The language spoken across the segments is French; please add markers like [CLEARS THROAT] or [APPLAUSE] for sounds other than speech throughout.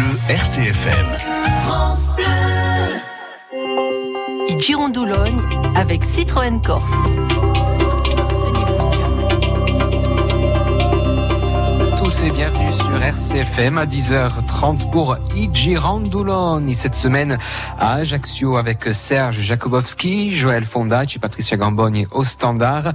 Bleu RCFM. France Bleu. Girondoulogne avec Citroën Corse. Tous et bienvenue sur RCFM à 10h30 pour Girondoulogne. Cette semaine à Ajaccio avec Serge Jakobowski, Joël Fondacci, Patricia Gambogne au standard.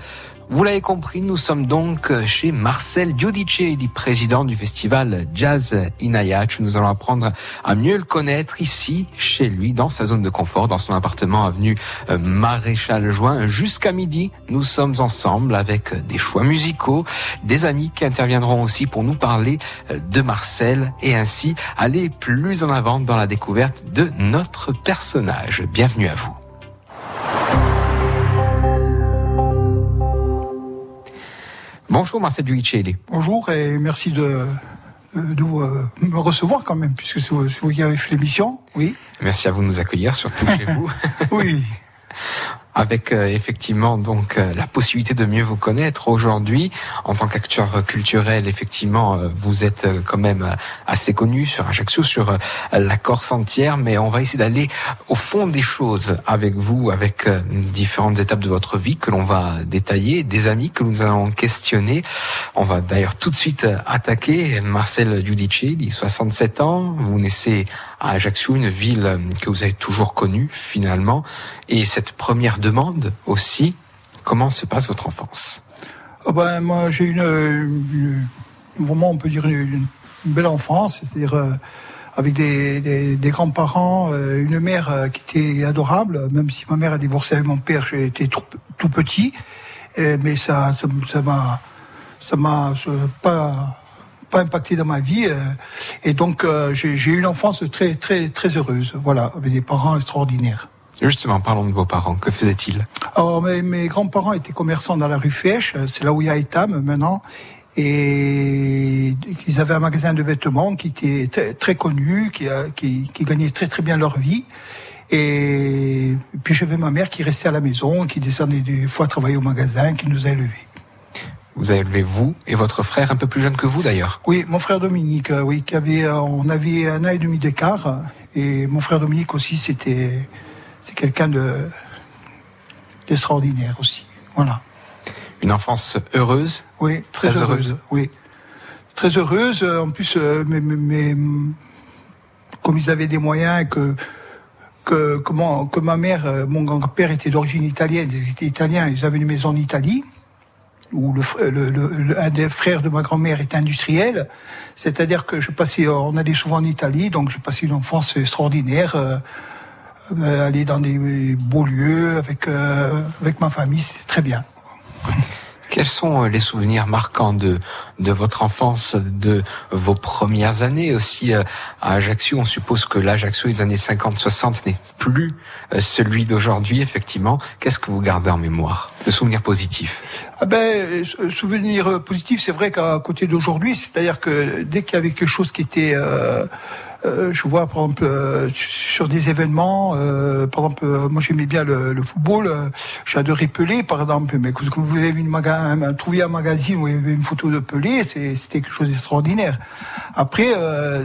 Vous l'avez compris, nous sommes donc chez Marcel Giudicelli, président du festival Jazz Inayac. Nous allons apprendre à mieux le connaître ici, chez lui, dans sa zone de confort, dans son appartement avenue euh, Maréchal Juin. Jusqu'à midi, nous sommes ensemble avec des choix musicaux, des amis qui interviendront aussi pour nous parler euh, de Marcel et ainsi aller plus en avant dans la découverte de notre personnage. Bienvenue à vous. Bonjour Marcel Duicelli. Bonjour et merci de, de, euh, me recevoir quand même, puisque c'est vous qui avez fait l'émission. Oui. Merci à vous de nous accueillir, surtout chez vous. [LAUGHS] oui. [LAUGHS] avec euh, effectivement donc euh, la possibilité de mieux vous connaître. Aujourd'hui en tant qu'acteur culturel effectivement euh, vous êtes quand même assez connu sur Ajaccio sur la Corse entière mais on va essayer d'aller au fond des choses avec vous avec différentes étapes de votre vie que l'on va détailler des amis que nous allons questionner. On va d'ailleurs tout de suite attaquer Marcel Giudicelli 67 ans. Vous naissez à Ajaccio une ville que vous avez toujours connue finalement. Et cette première demande aussi, comment se passe votre enfance? Oh ben, Moi, j'ai une, une, vraiment, on peut dire, une, belle enfance, c'est-à-dire euh, avec des, des, grands-parents, euh, une mère euh, qui était adorable, même si ma mère a divorcé avec mon père, j'étais tout, tout petit, mais ça ça m'a ça m'a pas pas impacté dans ma vie et donc j'ai eu une enfance très très très heureuse voilà avec des parents extraordinaires Justement, parlons de vos parents. Que faisaient-ils? Alors, mes, mes grands-parents étaient commerçants dans la rue Fèche. C'est là où il y a Etam maintenant. Et ils avaient un magasin de vêtements qui était très, très connu, qui, qui, qui gagnait très très bien leur vie. Et puis j'avais ma mère qui restait à la maison, qui descendait des fois travailler au magasin, qui nous a élevés. Vous avez élevé vous et votre frère un peu plus jeune que vous d'ailleurs. Oui, mon frère Dominique, euh, oui, qui avait, euh, on avait un an et demi d'écart. Et mon frère Dominique aussi, c'était, c'est quelqu'un de d'extraordinaire aussi. Voilà. Une enfance heureuse. Oui, très, heureuse. Oui, très heureuse. En plus, euh, mais, mais, comme ils avaient des moyens que que, que, que ma mère, euh, mon grand-père était d'origine italienne, ils étaient italiens, ils avaient une maison en Italie où le, le, le, un des frères de ma grand-mère était industriel, c'est-à-dire que je passais, on allait souvent en Italie, donc je passais une enfance extraordinaire. Euh, euh, aller dans des beaux lieux avec, euh, avec ma famille, c'est très bien. Quels sont euh, les souvenirs marquants de, de votre enfance, de vos premières années aussi à Ajaccio? On suppose que l'Ajaccio des années 50-60 n'est plus celui d'aujourd'hui, effectivement. Qu'est-ce que vous gardez en mémoire de souvenirs positifs? Ah ben, Souvenirs positifs, c'est vrai qu'à côté d'aujourd'hui, c'est-à-dire que dès qu'il y avait quelque chose qui était... Euh, euh, je vois par exemple euh, sur des événements, euh, par exemple, moi j'aimais bien le, football, j'adorais Pelé par exemple, mais quand vous avez une maga trouvé un magazine où il y avait une photo de Pelé, c'était quelque chose d'extraordinaire. Après,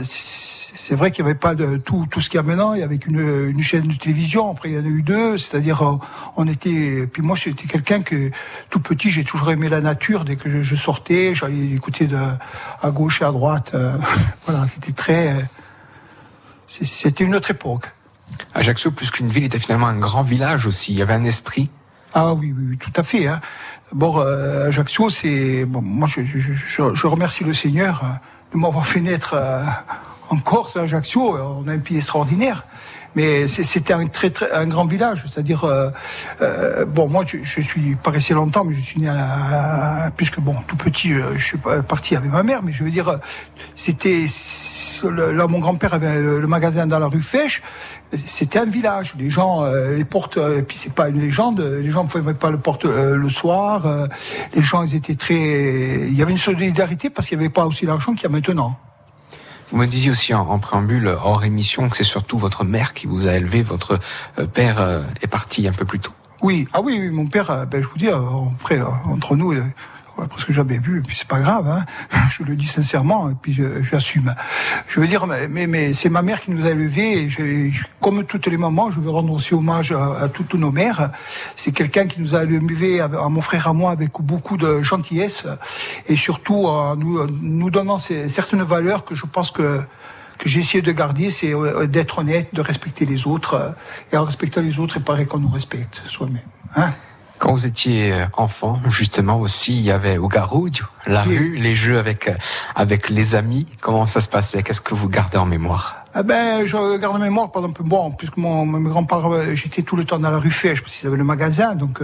c'est vrai qu'il n'y avait pas tout, tout ce qu'il y a maintenant. Il y avait une, chaîne de télévision. Après, il y en a eu deux. C'est-à-dire, on était. Puis moi, j'étais quelqu'un que tout petit, j'ai toujours aimé la nature. Dès que je, sortais, j'allais écouter à gauche et à droite. [LAUGHS] voilà, c'était très c'était une autre époque. Ajaccio, plus qu'une ville, était finalement un grand village aussi. Il y avait un esprit. Ah oui, oui, tout à fait. Hein. Bon, euh, Ajaccio, c'est bon. Moi, je, je, je, remercie le Seigneur hein, de m'avoir fait naître euh, en Corse, à Ajaccio. On a un pays extraordinaire mais c'était un très, très un grand village. C'est-à-dire, euh, euh, bon, moi, je, je, suis pas resté longtemps, mais je suis né à la, puisque bon, tout petit, euh, je suis parti avec ma mère, mais je veux dire, c'était là, mon grand-père avait le, magasin dans la rue Fèche. C'était un village. Les gens, les portes, et puis c'est pas une légende. Les gens ne fermaient pas le porte le soir. les gens, ils étaient très. Il y avait une solidarité parce qu'il n'y avait pas aussi l'argent qu'il y a maintenant. Vous me disiez aussi en, préambule, hors émission, que c'est surtout votre mère qui vous a élevé. Votre euh, père euh, est parti un peu plus tôt. Oui, ah oui, mon père, euh, ben, je vous dis, après, entre nous, presque jamais vu, et puis c'est pas grave, hein. [LAUGHS] je le dis sincèrement, et puis j'assume. Je, veux dire, mais, mais c'est ma mère qui nous a élevés, et comme toutes les mamans, je veux rendre aussi hommage à, toutes nos mères. C'est quelqu'un qui nous a élevés, à, mon frère à moi, avec beaucoup de gentillesse, et surtout en nous, nous donnant certaines valeurs que je pense que que j'ai essayé de garder, c'est euh, d'être honnête, de respecter les autres, euh, et en respectant les autres, il paraît qu'on nous respecte soi-même. Hein quand vous étiez euh, enfant, justement aussi, il y avait au Garoudio, la rue, les jeux avec euh, avec les amis. Comment ça se passait? Qu'est-ce que vous gardez en mémoire? Ah ben, je garde en mémoire, par exemple, bon, puisque mon, mon grand-père, euh, j'étais tout le temps dans la rue Fèche, parce qu'ils avaient le magasin, donc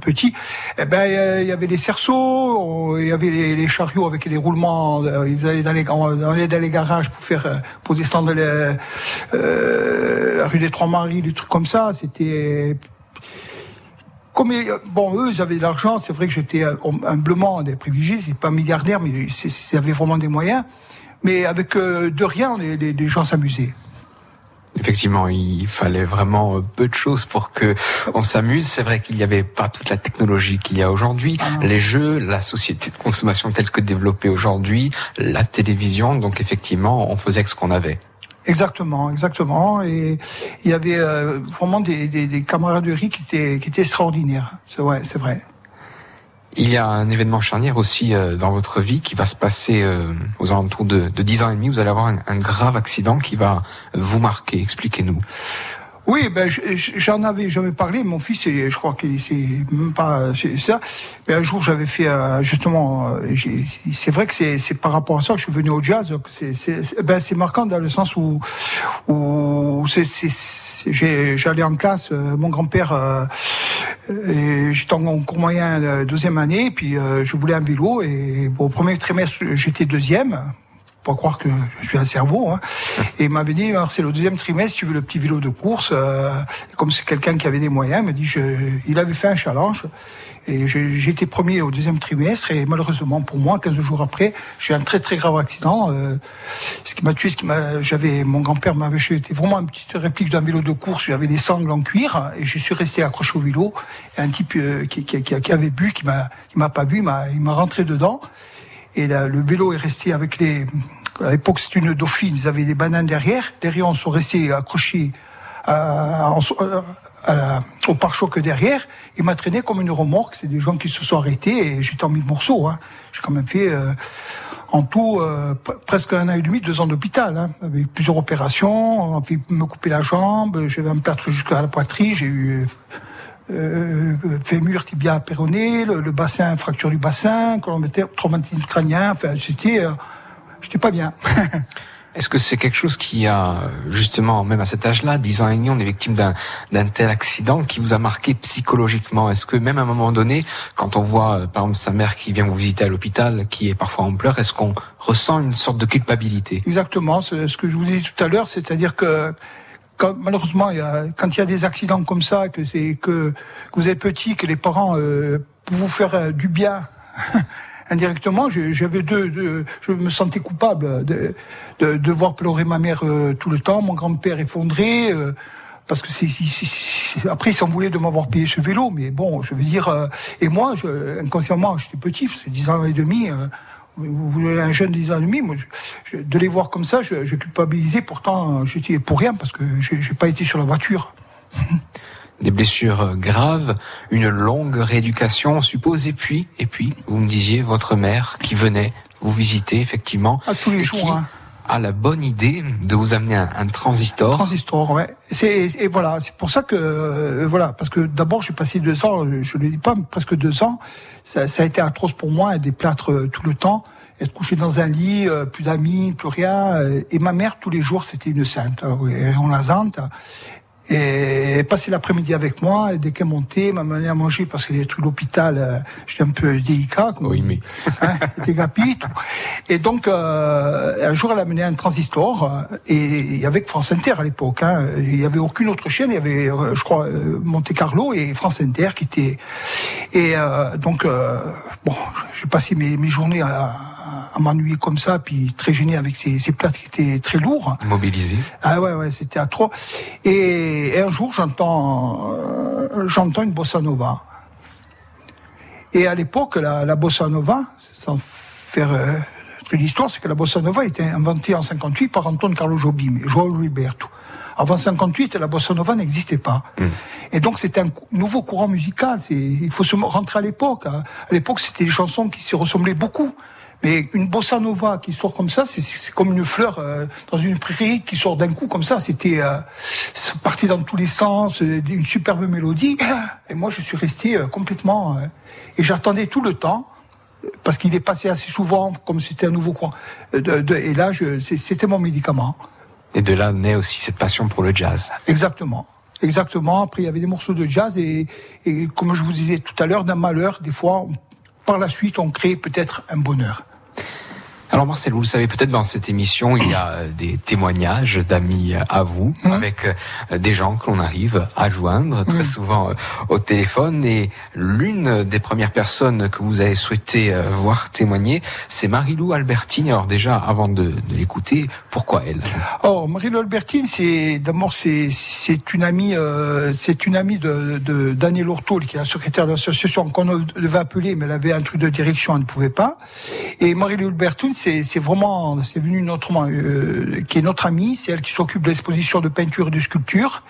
petit. Eh ben, il y avait les cerceaux, il y avait les, chariots avec les roulements. Ils allaient dans les, dans les garages pour faire, pour descendre la rue des Trois Maris, des trucs comme ça. C'était comme bon, eux, ils avaient de l'argent. C'est vrai que j'étais euh, humblement des privilégiés. C'est pas milliardaire, mais ils avaient vraiment des moyens. Mais avec euh, de rien, les, les, gens s'amusaient. Effectivement, il fallait vraiment euh, peu de choses pour que on s'amuse. C'est vrai qu'il n'y avait pas toute la technologie qu'il y a aujourd'hui, ah les jeux, la société de consommation telle que développée aujourd'hui, la télévision. Donc effectivement, on faisait avec ce qu'on avait. Exactement, exactement. Et il y avait euh, vraiment des, des, des, camaraderies qui étaient, qui étaient extraordinaires. C'est vrai, c'est vrai. Il y a un événement charnière aussi euh, dans votre vie qui va se passer euh, aux alentours de, de 10 ans et demi. Vous allez avoir un, un grave accident qui va vous marquer. Expliquez-nous. Oui, ben j'en avais jamais parlé. Mon fils, je crois qu'il c'est même pas ça. Mais un jour, j'avais fait justement. Euh, c'est vrai que c'est par rapport à ça que je suis venu au jazz. C'est ben c'est marquant dans le sens où où j'allais en classe. Euh, mon grand-père, euh, j'étais en cours moyen deuxième année, puis je voulais un vélo et au premier trimestre j'étais deuxième pas croire que je suis un cerveau. Hein. [LAUGHS] Et il m'avait dit, c'est le deuxième trimestre, tu veux le petit vélo de course. Euh, comme c'est quelqu'un qui avait des moyens, il m'a dit, je, il avait fait un challenge. Et été premier au deuxième trimestre et malheureusement pour moi, 15 jours après, j'ai un très très grave accident. Euh, ce qui m'a tué, ce qui m'a, j'avais mon grand-père m'avait c'était vraiment une petite réplique d'un vélo de course. J'avais des sangles en cuir et je suis resté accroché au vélo. Et un type euh, qui, qui, qui, qui, avait bu, qui m'a, qui m'a pas vu, m'a, il m'a rentré dedans. Et là, le vélo est resté avec les. À l'époque, c'est une dauphine. Ils avaient des bananes derrière. Derrière, on sont restés accrochés à, au pare-choc derrière. Il m'a traîné comme une remorque. C'est des gens qui se sont arrêtés et j'étais en mille morceaux. Hein. J'ai quand même fait euh, en tout euh, presque un an et demi, deux ans d'hôpital, hein, avec plusieurs opérations. On a fait me couper la jambe. J'avais un plâtre jusqu'à la poitrine. J'ai eu euh, fémur, tibia, péroné, le, le, bassin, fracture du bassin, traumatisme crânien, enfin, c'était, euh, j'étais pas bien. [LAUGHS] Est-ce que c'est quelque chose qui a, justement, même à cet âge-là, 10 ans et demi, on est victime d'un tel accident qui vous a marqué psychologiquement? Est-ce que même à un moment donné, quand on voit, euh, par exemple, sa mère qui vient vous visiter à l'hôpital, qui est parfois en pleurs, est-ce qu'on ressent une sorte de culpabilité? Exactement, c'est ce que je vous disais tout à l'heure, c'est-à-dire que malheureusement, y a, quand il y a des accidents comme ça, que c'est que, que, vous êtes petit, que les parents euh, vous faire euh, du bien [LAUGHS] indirectement, j'avais deux, deux, je me sentais coupable de, de, de voir pleurer ma mère euh, tout le temps, mon grand-père effondré. Euh, parce que c'est, après ils s'en voulaient de m'avoir payé ce vélo, mais bon, je veux dire, et moi, je, inconsciemment, j'étais petit, c'est 10 ans et demi, vous voulez un jeune de 10 ans et demi, moi, de les voir comme ça, je, je culpabilisais. Pourtant, j'étais pour rien parce que j'ai pas été sur la voiture. [LAUGHS] Des blessures graves, une longue rééducation, suppose, et puis, et puis, vous me disiez, votre mère qui venait vous visiter, effectivement. À tous les jours, hein a la bonne idée de vous amener un, un transistor. transistor, ouais. C'est et voilà, c'est pour ça que euh, voilà, parce que d'abord j'ai passé deux ans, je ne le dis pas, presque deux ans. Ça, ça, a été atroce pour moi, des plâtres euh, tout le temps, être couché dans un lit, euh, plus d'amis, plus rien. et ma mère tous les jours, c'était une sainte, on la zante et passer l'après-midi avec moi. Et dès qu'elle montait, m'a mené à manger parce que les trucs d'hôpital, euh, j'étais un peu délicat. Comme, oui, mais [LAUGHS] hein, gapi, Et donc euh, un jour, elle a mené un transistor et avec France Inter à l'époque. Hein, il y avait aucune autre chaîne. Il y avait, euh, je crois, Monte Carlo et France Inter qui étaient. Et donc bon, j'ai passé mes, mes journées à à m'ennuyer comme ça, puis très gêné avec ces, ces plates qui étaient très lourds. Mobilisé. Ah ouais, ouais, c'était à trop. Et, un jour, j'entends, euh, j'entends une bossa nova. Et à l'époque, la, la, bossa nova, sans faire euh, l'histoire, c'est que la bossa nova été inventée en 58 par Anton Carlo Jobim, Joao Gilberto. Avant 58, la bossa nova n'existait pas. Mm. Et donc c'est un nouveau courant musical. Il faut se rentrer à l'époque. À l'époque, c'était des chansons qui se ressemblaient beaucoup. Mais une bossa nova qui sort comme ça, c'est comme une fleur euh, dans une prairie qui sort d'un coup comme ça. C'était euh, parti dans tous les sens, euh, une superbe mélodie. [CLEARS THROAT] Et moi, je suis resté euh, complètement. et j'attendais tout le temps parce qu'il est passé assez souvent, comme c'était un nouveau courant. De, de, et là, c'était mon médicament. Et de là naît aussi cette passion pour le jazz. Exactement. Exactement. Après, il y avait des morceaux de jazz et, et comme je vous disais tout à l'heure, d'un malheur, des fois, par la suite, on crée peut-être un bonheur. Alors Marcel, vous le savez peut-être dans cette émission, il y a euh, des témoignages d'amis à vous, mmh. avec euh, des gens que l'on arrive à joindre très mmh. souvent euh, au téléphone. Et l'une des premières personnes que vous avez souhaité voir témoigner, c'est Marilou Albertine. Alors déjà, avant de, l'écouter, pourquoi elle? Oh, Marilou Albertine, c'est d'abord c'est c'est une amie, c'est une amie de, de Daniel Ortol, qui est la secrétaire de l'association qu'on devait appeler, mais elle avait un truc de direction, elle ne pouvait pas. Et Marilou Albertine c'est vraiment, c'est venu notre, euh, qui est notre amie, c'est elle qui s'occupe de l'exposition de peinture et de sculpture.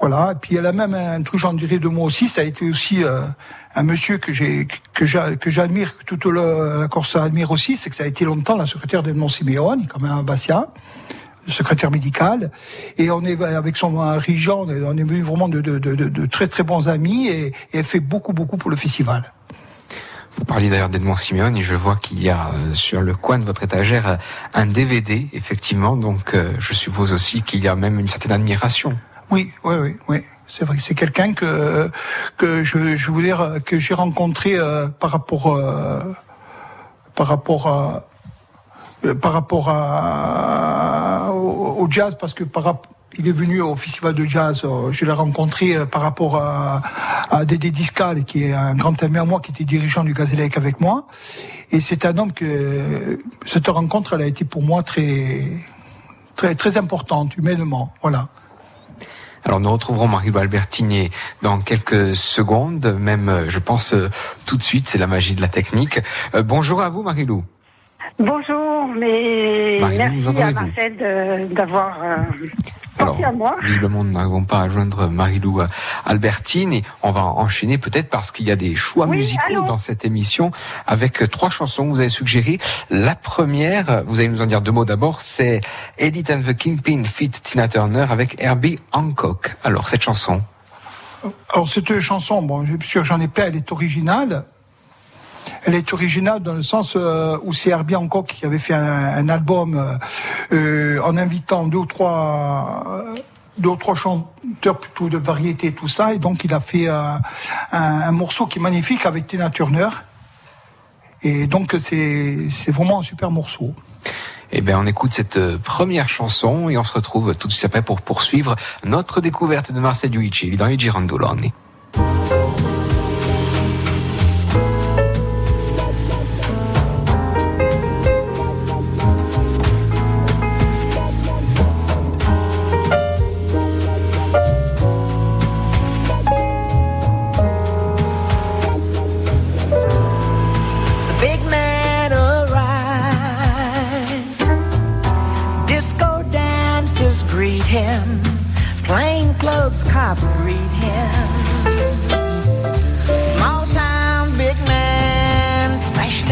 Voilà. Et puis elle a même un truc, j'en dirais de moi aussi. Ça a été aussi euh, un monsieur que j'ai que j'admire, que toute la Corse admire aussi, c'est que ça a été longtemps la secrétaire d'Edmond Simeone, comme un Bastia, le secrétaire médical. Et on est avec son mari on est, venu vraiment de, très très bons amis et, et elle fait beaucoup beaucoup pour le festival. Vous parliez d'ailleurs d'Edmond Simeone et je vois qu'il y a euh, sur le coin de votre étagère euh, un DVD, effectivement. Donc euh, je suppose aussi qu'il y a même une certaine admiration. Oui, oui, oui, oui. C'est vrai que c'est quelqu'un que que je, je dire que j'ai rencontré par rapport par rapport à par rapport à, au, jazz parce que par il est venu au festival de jazz. Euh, je l'ai rencontré euh, par rapport à, à Dédé Discal, qui est un grand ami à moi, qui était dirigeant du Gazélec avec moi. Et c'est un homme que cette rencontre, elle a été pour moi très, très, très importante humainement. Voilà. Alors nous retrouverons Marie-Lou Albertini dans quelques secondes, même euh, je pense tout de suite, c'est la magie de la technique. bonjour à vous Marie-Lou. Bonjour, mais merci à Marcel d'avoir alors, visiblement, nous n'arrivons pas à joindre Marilou euh, Albertine et on va enchaîner peut-être parce qu'il y a des choix musicaux dans cette émission avec euh, trois chansons que vous avez suggérées. La première, euh, vous allez nous en dire deux mots d'abord, c'est Edith and the Kingpin fit Tina Turner avec Herbie Hancock. Alors, cette chanson Alors, cette chanson, bon, bien sûr, j'en ai pas, elle est originale elle est originale dans le sens euh, où c'est Herbie Hancock qui avait fait un, album euh, euh, en invitant deux ou trois deux ou trois chanteurs plutôt de variété tout ça et donc il a fait un, morceau qui est magnifique avec Tina Turner et donc c'est c'est vraiment un super morceau. Eh bien, on écoute cette première chanson et on se retrouve tout de suite après pour poursuivre notre découverte de Marcel Luigi dans les Girandoloni.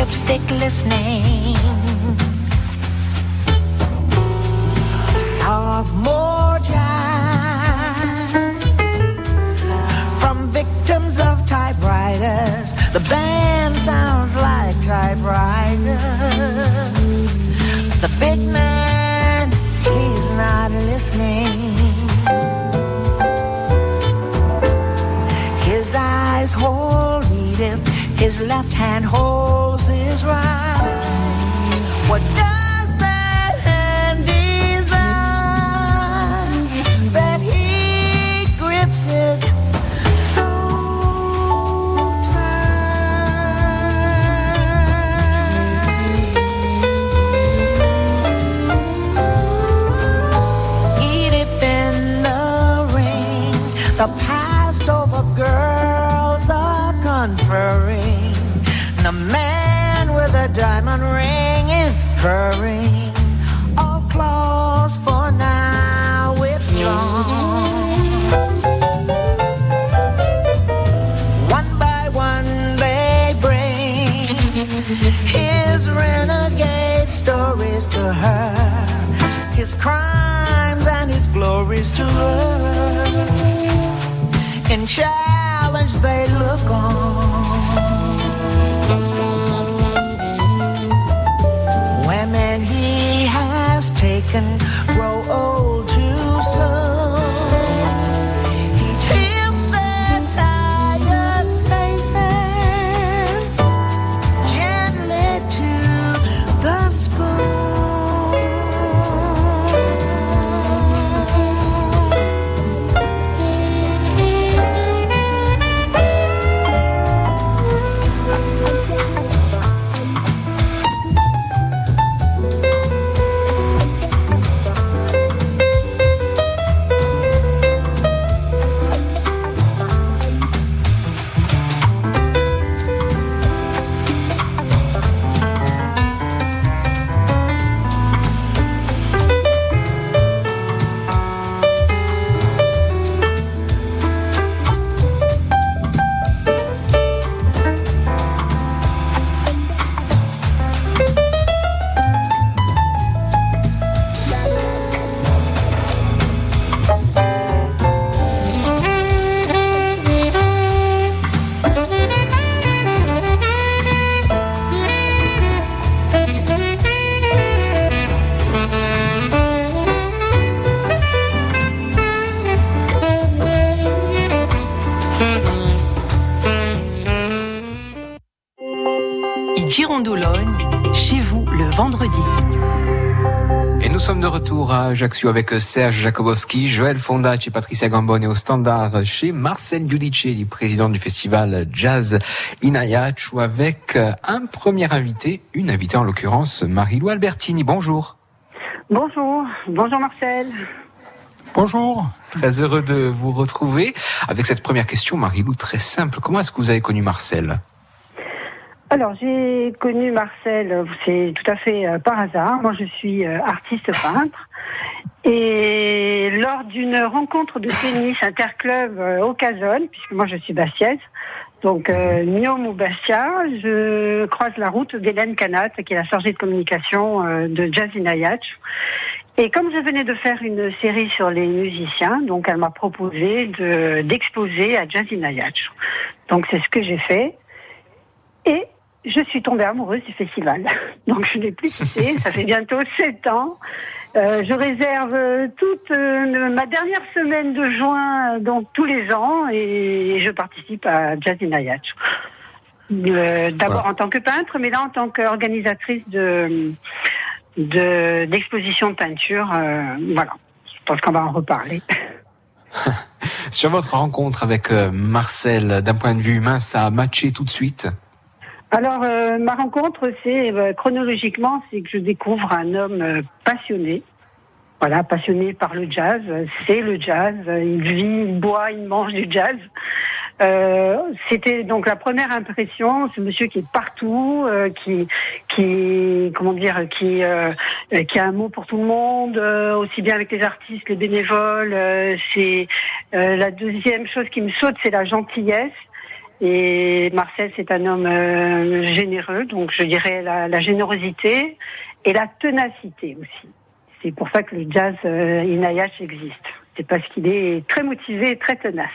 Lipstick listening. Sophomore jive from victims of typewriters. The band sounds like typewriters. The big man, he's not listening. His eyes hold him, his left hand holds diamond ring is purring. All claws for now withdrawn. One by one they bring his renegade stories to her, his crimes and his glories to her. In challenge they look on. can grow old. Sommes de retour à Ajaccio avec Serge Jakobowski, Joël Fondacci et Patricia Gambone au standard chez Marcel Giudicelli, président du festival Jazz Inayachu, avec un premier invité, une invitée en l'occurrence Marie-Lou Albertini. Bonjour. Bonjour, bonjour Marcel. Bonjour. Très heureux de vous retrouver. Avec cette première question, Marie-Lou, très simple. Comment est-ce que vous avez connu Marcel? Alors, j'ai connu Marcel, c'est tout à fait euh, par hasard. Moi, je suis euh, artiste peintre. Et lors d'une rencontre de tennis interclub euh, au Cazone, puisque moi je suis bastiaise, donc euh, ou Bastia, je croise la route d'Hélène Canat, qui est la chargée de communication de Jazz Inayach. Et comme je venais de faire une série sur les musiciens, donc elle m'a proposé de d'exposer à Jazz Inayach. Donc c'est ce que j'ai fait. Et je suis tombée amoureuse du festival. [LAUGHS] Donc je n'ai plus quitté, ça fait bientôt sept ans. Euh, je réserve toute euh, ma dernière semaine de juin, donc tous les ans, et je participe à Jazz in. Euh, D'abord en tant que peintre, mais là en tant qu'organisatrice de de- d'exposition de, peinture. voilà, je pense qu'on va en reparler. [LAUGHS] Sur votre rencontre avec Marcel, d'un point de vue humain, ça a matché tout de suite? Alors, euh, ma rencontre, c'est euh, chronologiquement, c'est que je découvre un homme euh, passionné. Voilà, passionné par le jazz. C'est le jazz. Il vit, il boit, il mange du jazz. C'était donc la première impression. Ce monsieur qui est partout, qui, qui, comment dire, qui, qui a un mot pour tout le monde, aussi bien avec les artistes, les bénévoles. c'est la deuxième chose qui me saute, c'est la gentillesse. Et Marcel, c'est un homme euh, généreux, donc je dirais la, la générosité et la ténacité aussi. C'est pour ça que le jazz euh, Inayash existe. C'est parce qu'il est très motivé et très tenace.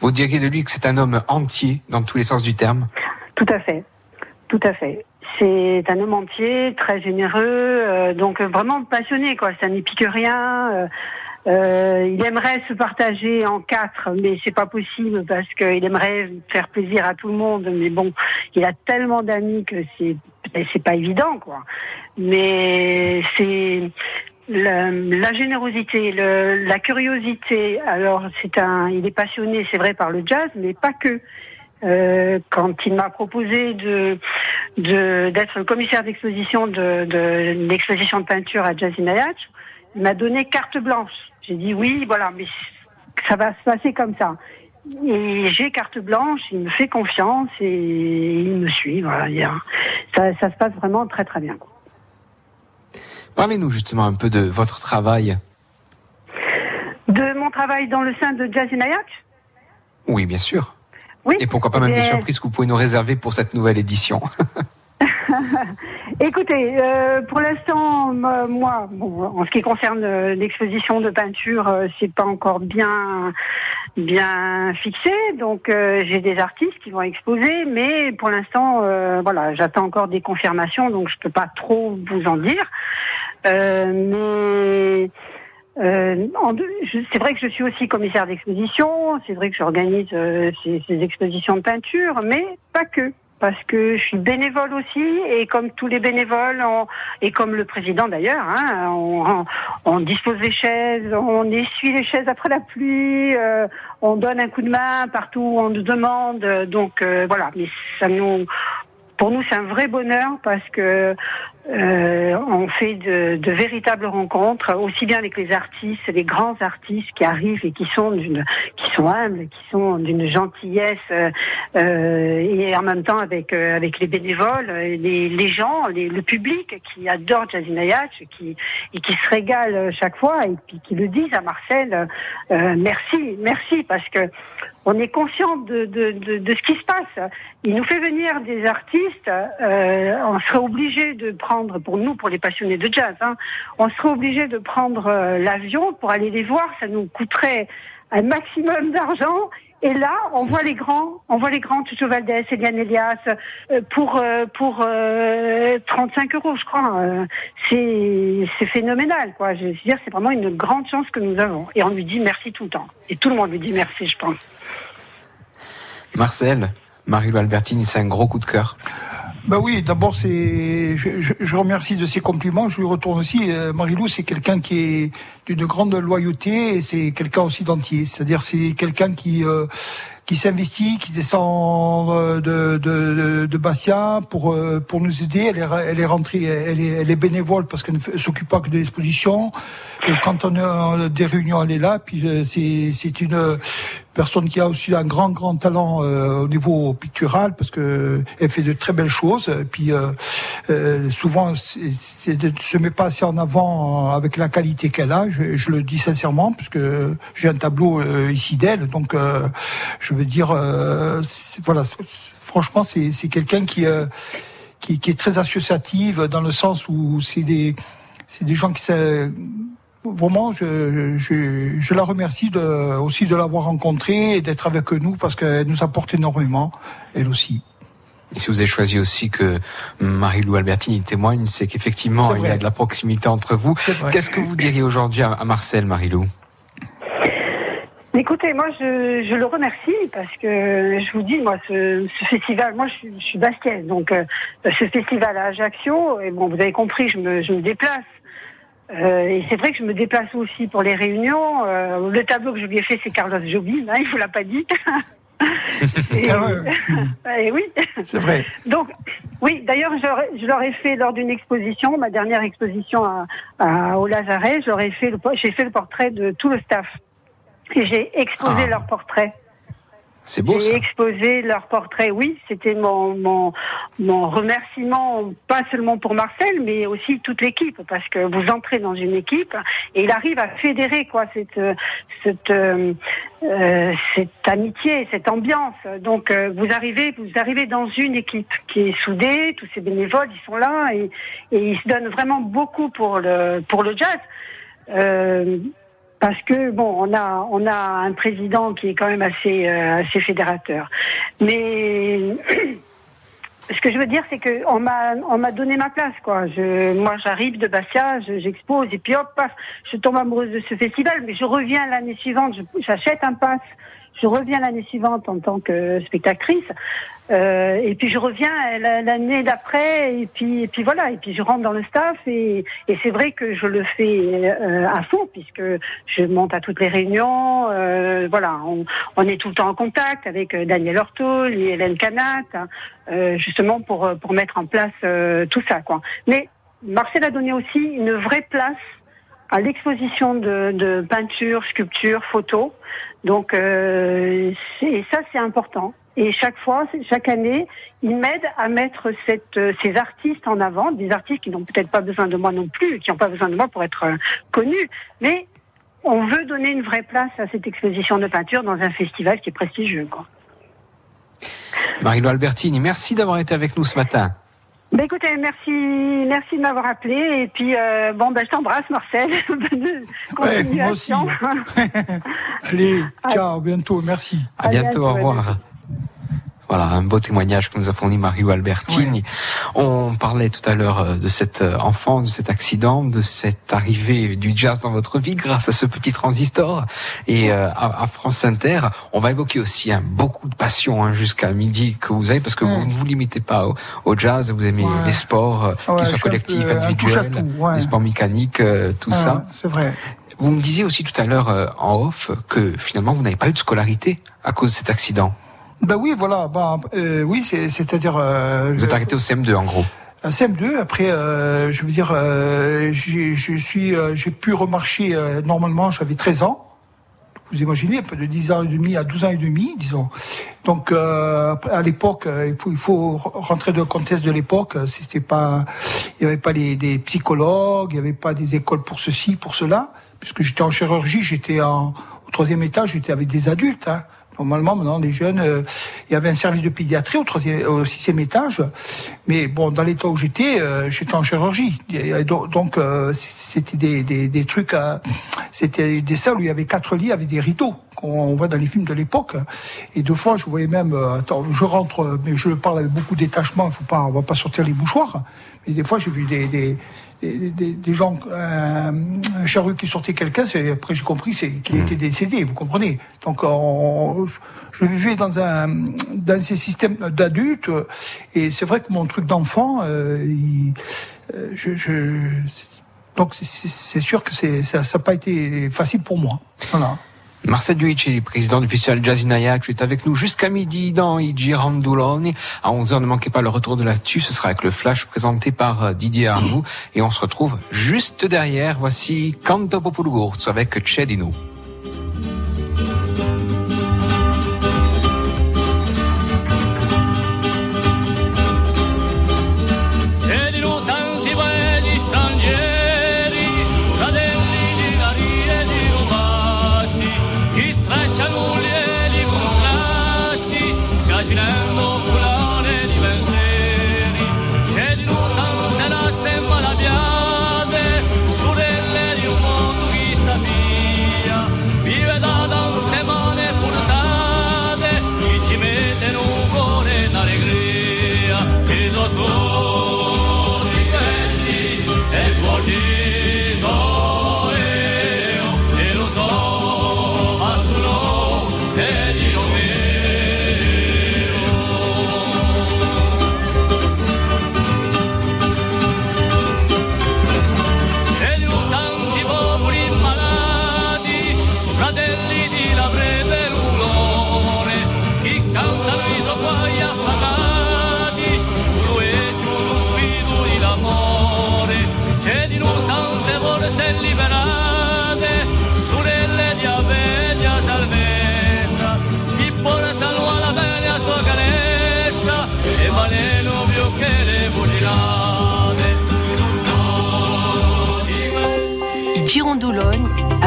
Vous diriez de lui que c'est un homme entier, dans tous les sens du terme Tout à fait, tout à fait. C'est un homme entier, très généreux, euh, donc euh, vraiment passionné, quoi. C'est un épicurien. Euh, il aimerait se partager en quatre, mais c'est pas possible parce qu'il aimerait faire plaisir à tout le monde. Mais bon, il a tellement d'amis que c'est c'est pas évident, quoi. Mais c'est la, générosité, la curiosité. Alors, c'est un, il est passionné, c'est vrai, par le jazz, mais pas que. Euh, quand il m'a proposé de de- d'être le commissaire d'exposition de, de l'exposition de peinture à Jazz in il m'a donné carte blanche. J'ai dit oui, voilà, mais ça va se passer comme ça. Et j'ai carte blanche, il me fait confiance et il me suit. Voilà, ça, ça se passe vraiment très très bien. Parlez-nous justement un peu de votre travail. De mon travail dans le sein de Jazz Nayak? Oui, bien sûr. Oui. Et pourquoi pas même des Eh, surprises que vous pouvez nous réserver pour cette nouvelle édition? [LAUGHS] [LAUGHS] Écoutez, euh, pour l'instant, moi, bon, en ce qui concerne euh, l'exposition de peinture, euh, c'est pas encore bien bien fixé. Donc, euh, j'ai des artistes qui vont exposer, mais pour l'instant, euh, voilà, j'attends encore des confirmations, donc je peux pas trop vous en dire. Mais euh, c'est vrai que je suis aussi commissaire d'exposition, c'est vrai que j'organise euh, ces, ces expositions de peinture, mais pas que. Parce que je suis bénévole aussi, et comme tous les bénévoles, et comme le président d'ailleurs, hein, on, dispose des chaises, on essuie les chaises après la pluie, euh, on donne un coup de main partout où on nous demande. Donc euh, voilà, mais ça nous, pour nous, c'est un vrai bonheur parce que euh, on fait de, de véritables rencontres, aussi bien avec les artistes, les grands artistes qui arrivent et qui sont d'une, qui sont humbles, qui sont d'une gentillesse, euh, euh, et en même temps avec euh, avec les bénévoles, les, les gens, les- le public qui adore Jazinayach, qui et qui se régale chaque fois et puis qui le disent à Marcel, euh, merci, merci parce que on est conscient de, de, de, de ce qui se passe. Il nous fait venir des artistes, euh, on serait obligé de prendre, pour nous, pour les passionnés de jazz, hein, on serait obligé de prendre euh, l'avion pour aller les voir, ça nous coûterait un maximum d'argent. Et là, on voit les grands, on voit les grands, Tucho Valdez, Eliane Elias, euh, pour euh, pour euh, 35 euros, je crois. Euh, c'est c'est phénoménal, quoi. Je veux dire, c'est vraiment une grande chance que nous avons. Et on lui dit merci tout le temps. Et tout le monde lui dit merci, je pense. Marcel, Marie-Lou Albertini, c'est un gros coup de cœur. Bah oui, d'abord c'est, je, je, je remercie de ses compliments. Je lui retourne aussi. Euh, Marilou, c'est quelqu'un qui est d'une grande loyauté et c'est quelqu'un aussi d'entier. C'est-à-dire c'est quelqu'un qui euh, qui s'investit, qui descend euh, de, de, de, Bastia pour euh, pour nous aider. Elle est, elle est rentrée, elle est, elle est bénévole parce qu'elle ne s'occupe pas que de l'exposition. Quand on a des réunions, elle est là. Puis euh, c'est c'est une personne qui a aussi un grand grand talent au niveau pictural parce que elle fait de très belles choses. Puis euh, souvent, c'est de se met pas assez en avant avec la qualité qu'elle a. Je, je le dis sincèrement parce que j'ai un tableau ici d'elle, donc je dire, euh, voilà. Franchement, c'est c'est quelqu'un qui, euh, qui qui est très associative dans le sens où c'est des c'est des gens qui Vraiment, je, je, je la remercie de, aussi de l'avoir rencontrée et d'être avec nous parce qu'elle nous apporte énormément, elle aussi. Et si vous avez choisi aussi que Marie-Lou Albertini témoigne, c'est qu'effectivement, C'est il y a de la proximité entre vous. Qu'est-ce que vous diriez aujourd'hui à, à Marcel, Marie-Lou? Écoutez, moi, je, je le remercie parce que je vous dis, moi, ce, ce festival, moi, je, suis- je suis bastiaise, donc euh, ce festival à Ajaccio, et bon, vous avez compris, je me, je me déplace. Euh, et c'est vrai que je me déplace aussi pour les réunions. Euh, le tableau que je lui ai fait, c'est Carlos Jobim, hein, il vous l'a pas dit. [LAUGHS] et, Ah ouais, [LAUGHS] et oui. c'est vrai. Donc, oui, d'ailleurs, je, ai fait lors d'une exposition, ma dernière exposition à, à- au Lazaret, ai fait j'ai fait le portrait de tout le staff. J'ai exposé Ah. leur portrait. C'est beau. J'ai exposé leur portrait, oui. C'était mon, mon, mon remerciement, pas seulement pour Marcel, mais aussi toute l'équipe, parce que vous entrez dans une équipe et il arrive à fédérer quoi cette cette euh, euh, cette amitié, cette ambiance. Donc euh, vous arrivez vous arrivez dans une équipe qui est soudée, tous ces bénévoles ils sont là et, et ils se donnent vraiment beaucoup pour le pour le jazz. Euh, parce que bon, on a on a un président qui est quand même assez euh, assez fédérateur. Mais [CLEARS THROAT] ce que je veux dire, c'est que on m'a on m'a donné ma place quoi. Moi, j'arrive de Bastia, je- j'expose et puis hop, paf, je tombe amoureuse de ce festival. Mais je reviens l'année suivante, j'achète un pass. Je reviens l'année suivante en tant que spectatrice, euh, et puis je reviens la- l'année d'après, et puis et puis voilà, et puis je rentre dans le staff, et, et c'est vrai que je le fais euh, à fond puisque je monte à toutes les réunions, euh, voilà, on, on est tout le temps en contact avec euh, Daniel Ortol et Hélène Canat, euh, justement pour euh, pour mettre en place tout ça quoi. Mais Marcel a donné aussi une vraie place à l'exposition de, de peinture, sculpture, photos. Donc, euh, et ça, c'est important. Et chaque fois, chaque année, ils m'aident à mettre cette, euh, ces artistes en avant, des artistes qui n'ont peut-être pas besoin de moi non plus, qui n'ont pas besoin de moi pour être euh, connus, mais on veut donner une vraie place à cette exposition de peinture dans un festival qui est prestigieux. Quoi. Marilo Albertini, merci d'avoir été avec nous ce matin. Ben écoutez, merci, merci de m'avoir appelé. Et puis, euh, bon, ben, je t'embrasse, Marcel. [LAUGHS] Bonne Ouais, moi aussi. continuation. [LAUGHS] [LAUGHS] Allez, ciao, bientôt, merci. À À bientôt, bientôt, au à revoir. Voilà, un beau témoignage que nous a fourni Mario Albertini. On parlait tout à l'heure euh, de cette euh, enfance, de cet accident, de cette arrivée du jazz dans votre vie grâce à ce petit transistor et euh, à, France Inter. On va évoquer aussi hein, beaucoup de passion hein, jusqu'à midi que vous avez parce que vous ne vous limitez pas au, au jazz, vous aimez Ouais. les sports, Ouais, qu'ils soient collectifs, peu, individuels, les sports mécaniques, tout ça. C'est vrai. Vous me disiez aussi tout à l'heure euh, en off que finalement vous n'avez pas eu de scolarité à cause de cet accident. Ben oui, voilà. Ben, euh, oui, c'est- c'est-à-dire. Euh, Vous êtes arrêté au CM2 en gros. Un CM2. Après, euh, je veux dire, euh, je suis, euh, j'ai pu remarcher euh, normalement. J'avais 13 ans. Vous imaginez, un peu de 10 ans et demi à 12 ans et demi, disons. Donc, euh, à l'époque, euh, il faut, il faut rentrer dans le contexte de l'époque. euh, C'était pas, il n'y avait pas les, des psychologues, il n'y avait pas des écoles pour ceci, pour cela. Puisque j'étais en chirurgie, j'étais en, au troisième étage, j'étais avec des adultes. Hein. Normalement, maintenant, les jeunes, euh, il y avait un service de pédiatrie au, troisième, au sixième étage. Mais bon, dans l'état où j'étais, euh, j'étais en chirurgie. Donc, euh, c'était des, des, des trucs, euh, c'était des salles où il y avait quatre lits avec des rideaux qu'on voit dans les films de l'époque. Et deux fois, je voyais même, euh, attends, je rentre, mais je parle avec beaucoup détachement. Faut pas, on va pas sortir les mouchoirs. Mais des fois, j'ai vu des, des des, des, des gens, euh, un charrue qui sortait quelqu'un, après j'ai compris c'est qu'il était décédé, vous comprenez. Donc on, je vivais dans un dans ces systèmes d'adultes et c'est vrai que mon truc d'enfant, euh, euh, je, je donc c'est- sûr que ça n'a pas été facile pour moi. Voilà. Marcel Duici, président du festival Jazz in Ajax, est avec nous jusqu'à midi dans I Girandoloni. À 11h, ne manquez pas le retour de l'actu. Ce sera avec le flash présenté par euh, Didier Arnoux. Et on se retrouve juste derrière. Voici Canto Popolugurzo avec Cedino.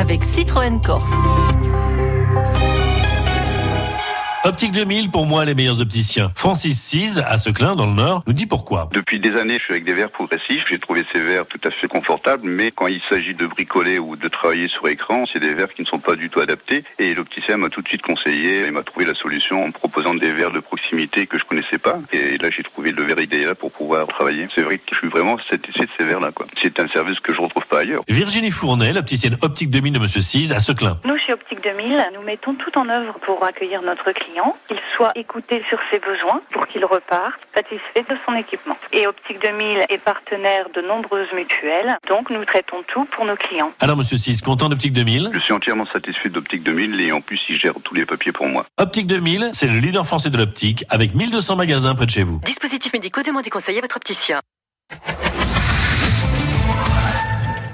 Avec Citroën Corse. Optique 2000, pour moi, les meilleurs opticiens. Francis Cise, à Seclin, dans le Nord, nous dit pourquoi. Depuis des années, je suis avec des verres progressifs. J'ai trouvé ces verres tout à fait confortables, mais quand il s'agit de bricoler ou de travailler sur écran, c'est des verres qui ne sont pas du tout adaptés. Et l'opticien m'a tout de suite conseillé, il m'a trouvé la solution en me proposant des verres de proximité que je connaissais pas. Et là, j'ai trouvé le verre idéal pour pouvoir travailler. C'est vrai que je suis vraiment satisfait de ces verres-là, quoi. C'est un service que je retrouve pas ailleurs. Virginie Fournet, l'opticienne Optique 2000 de Monsieur Cise, à Seclin. Nous, chez Optique 2000, nous mettons tout en œuvre pour accueillir notre client, qu'il soit écouté sur ses besoins, pour qu'il reparte satisfait de son équipement. Et Optique 2000 est partenaire de nombreuses mutuelles, donc nous traitons tout pour nos clients. Alors, Monsieur Cise, content d'Optique 2000 Je suis entièrement satisfait d'Optique 2000 et en plus, il gère tous les papiers pour moi. Optique 2000, c'est le leader français de l'optique, avec 1200 magasins près de chez vous. Dispositifs médicaux, demandez conseil à votre opticien.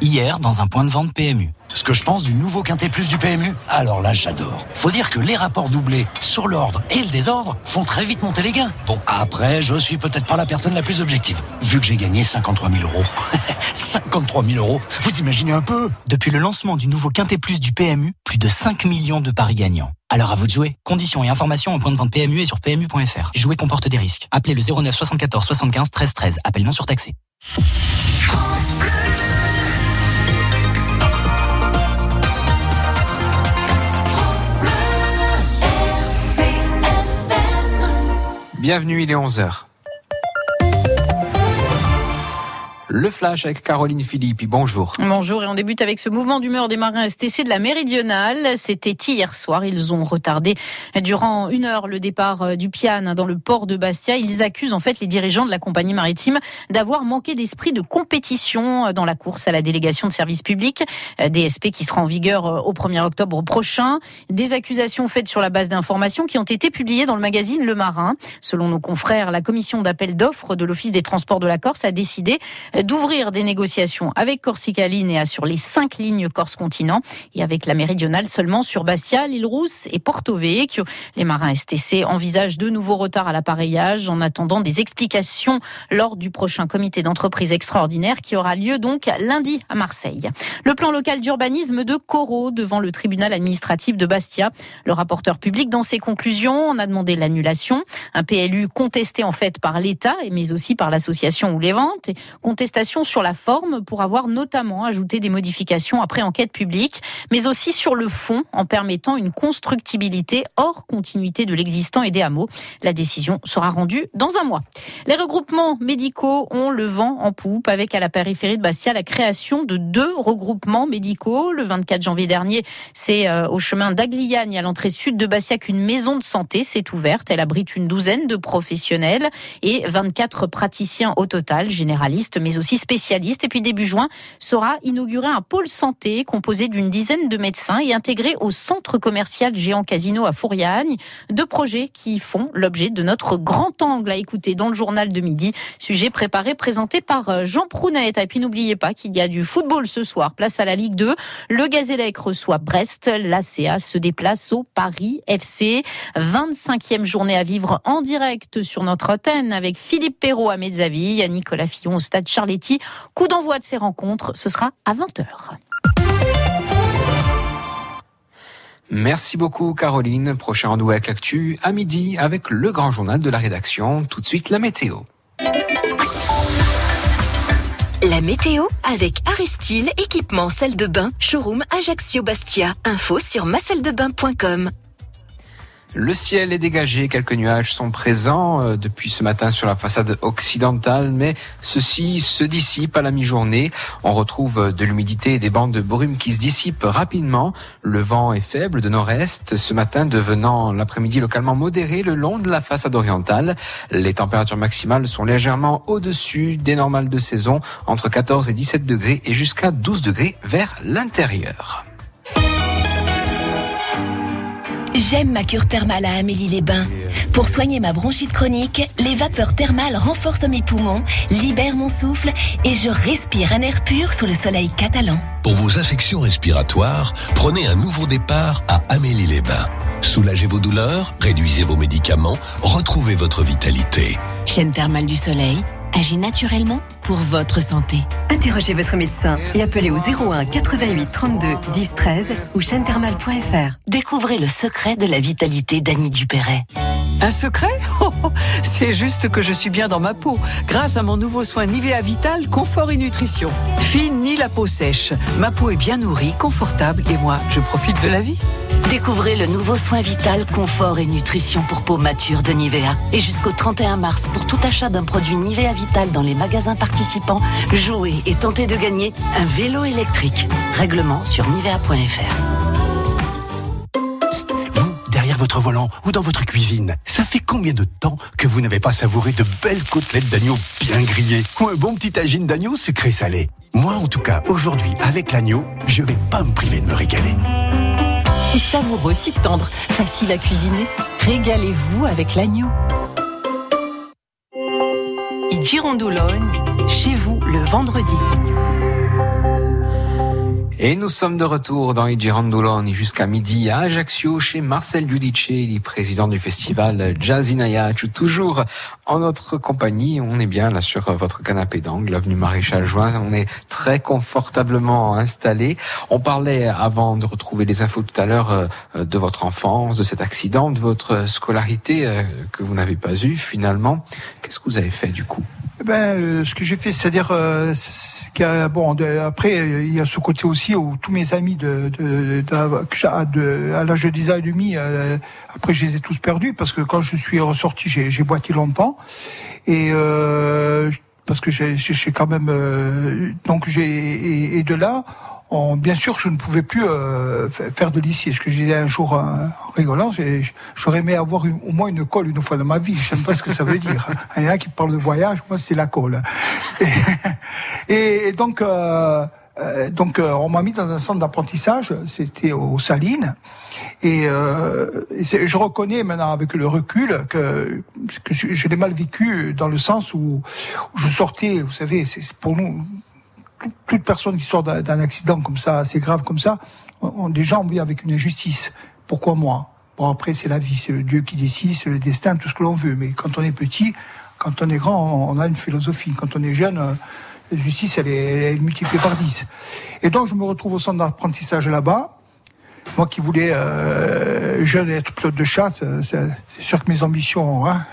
Hier dans un point de vente PMU. Ce que je pense du nouveau Quintet Plus du PMU Alors là, j'adore. Faut dire que les rapports doublés sur l'ordre et le désordre font très vite monter les gains. Bon, après, je suis peut-être pas la personne la plus objective, vu que j'ai gagné 53 000 euros. [LAUGHS] 53 000 euros Vous imaginez un peu Depuis le lancement du nouveau Quintet Plus du PMU, plus de 5 millions de paris gagnants. Alors à vous de jouer. Conditions et informations en point de vente PMU et sur PMU.fr. Jouer comporte des risques. Appelez le 09 74 75 13 13. Appel non surtaxé. Bienvenue, il est 11h. Le flash avec Caroline Philippe. Bonjour. Bonjour et on débute avec ce mouvement d'humeur des marins STC de la Méridionale. C'était hier soir. Ils ont retardé durant une heure le départ euh, du Piane dans le port de Bastia. Ils accusent en fait les dirigeants de la compagnie maritime d'avoir manqué d'esprit de compétition euh, dans la course à la délégation de service public. Euh, DSP qui sera en vigueur au 1er octobre prochain. Des accusations faites sur la base d'informations qui ont été publiées dans le magazine Le Marin. Selon nos confrères, la commission d'appel d'offres de l'Office des transports de la Corse a décidé d'ouvrir des négociations avec Corsica Linea sur les cinq lignes Corse-Continent et avec la méridionale seulement sur Bastia, l'île Rousse et Porto Vecchio. Les marins STC envisagent de nouveaux retards à l'appareillage en attendant des explications lors du prochain comité d'entreprise extraordinaire qui aura lieu donc lundi à Marseille. Le plan local d'urbanisme de Corot devant le tribunal administratif de Bastia. Le rapporteur public dans ses conclusions en a demandé l'annulation. Un PLU contesté en fait par l'État mais aussi par l'association ou les ventes. Sur la forme pour avoir notamment ajouté des modifications après enquête publique, mais aussi sur le fond en permettant une constructibilité hors continuité de l'existant et des hameaux. La décision sera rendue dans un mois. Les regroupements médicaux ont le vent en poupe avec à la périphérie de Bastia la création de deux regroupements médicaux. Le 24 janvier dernier, c'est euh, au chemin d'Agliagne à l'entrée sud de Bastia qu'une maison de santé s'est ouverte. Elle abrite une douzaine de professionnels et 24 praticiens au total, généralistes mais aussi spécialiste. Et puis début juin sera inauguré un pôle santé composé d'une dizaine de médecins et intégré au centre commercial géant casino à Fouriagne. Deux projets qui font l'objet de notre grand angle à écouter dans le journal de midi. Sujet préparé, présenté par euh, Jean Prounet. Et puis n'oubliez pas qu'il y a du football ce soir. Place à la Ligue 2. Le Gazélec reçoit Brest. L'ACA se déplace au Paris FC. 25e journée à vivre en direct sur notre antenne avec Philippe Perrault à Mezzaville, à Nicolas Fillon au stade Charletti Coup d'envoi de ces rencontres, ce sera à 20h. Merci beaucoup Caroline. Prochain rendez-vous avec l'actu à midi avec le grand journal de la rédaction. Tout de suite la météo. La météo avec Aristil, équipement salle de bain, showroom Ajaccio Bastia. Info sur macelledebain.com. Le ciel est dégagé, quelques nuages sont présents euh, depuis ce matin sur la façade occidentale, mais ceci se dissipe à la mi-journée. On retrouve de l'humidité et des bandes de brume qui se dissipent rapidement. Le vent est faible de nord-est, ce matin devenant l'après-midi localement modéré le long de la façade orientale. Les températures maximales sont légèrement au-dessus des normales de saison, entre 14 et 17 degrés et jusqu'à 12 degrés vers l'intérieur. J'aime ma cure thermale à Amélie-les-Bains. Pour soigner ma bronchite chronique, les vapeurs thermales renforcent mes poumons, libèrent mon souffle et je respire un air pur sous le soleil catalan. Pour vos affections respiratoires, prenez un nouveau départ à Amélie-les-Bains. Soulagez vos douleurs, réduisez vos médicaments, retrouvez votre vitalité. Chaîne thermale du soleil agit naturellement pour votre santé. Interrogez votre médecin et appelez au 01 88 32 10 13 ou chaîne-thermale.fr. Découvrez le secret de la vitalité d'Annie Dupéret. Un secret? Oh, C'est juste que je suis bien dans ma peau grâce à mon nouveau soin Nivea Vital Confort et Nutrition. Fini la peau sèche. Ma peau est bien nourrie, confortable et moi, je profite de la vie. Découvrez le nouveau soin vital, confort et nutrition pour peau mature de Nivea. Et jusqu'au 31 mars, pour tout achat d'un produit Nivea Vital dans les magasins participants, jouez et tentez de gagner un vélo électrique. Règlement sur nivea.fr. Vous, derrière votre volant ou dans votre cuisine, ça fait combien de temps que vous n'avez pas savouré de belles côtelettes d'agneau bien grillées ou un bon petit agine d'agneau sucré salé Moi, en tout cas, aujourd'hui, avec l'agneau, je vais pas me priver de me régaler. Si savoureux, si tendre, facile à cuisiner. Régalez-vous avec l'agneau. Et Girondologne, chez vous le vendredi. Et nous sommes de retour dans i jusqu'à midi à Ajaccio chez Marcel Giudicelli, président du festival Jazz in toujours en notre compagnie. On est bien là sur votre canapé d'angle, avenue Maréchal Juin. On est très confortablement installé. On parlait avant de retrouver les infos tout à l'heure euh, de votre enfance, de cet accident, de votre scolarité euh, que vous n'avez pas eue finalement. Qu'est-ce que vous avez fait du coup? Eh ben, euh, ce que j'ai fait, c'est-à-dire, euh, bon, après, il y a ce côté aussi où tous mes amis de, de, de- j'ai- à, l'âge de 10 ans et demi, euh, après, je les ai tous perdus parce que quand je suis ressorti, j'ai, boité longtemps et euh, parce que j'ai, quand même, euh, donc j'ai et de là. On- bien sûr, je ne pouvais plus euh, fa- faire de lycée. Ce que je disais un jour euh, en rigolant, j'aurais aimé avoir au moins une colle une fois dans ma vie. Je sais même pas ce que ça veut dire. [LAUGHS] Il y en a qui parlent de voyage, moi c'est la colle. [LAUGHS] Et, et donc, euh, euh, donc euh, on m'a mis dans un centre d'apprentissage, c'était aux Salines. Et, euh, je reconnais maintenant avec le recul que, que je, l'ai mal vécu dans le sens où, je sortais, vous savez, c'est pour nous, tout- toute personne qui sort d'un accident comme ça, assez grave comme ça, on- déjà on vit avec une injustice. Pourquoi moi? Bon après c'est la vie, c'est le Dieu qui décide, c'est le destin, tout ce que l'on veut. Mais quand on est petit, quand on est grand, on, on a une philosophie. Quand on est jeune, euh, la justice elle est, elle est multipliée par 10. Et donc je me retrouve au centre d'apprentissage là-bas. Moi qui voulais euh, jeune être pilote de chasse, euh, c'est sûr que mes ambitions, hein,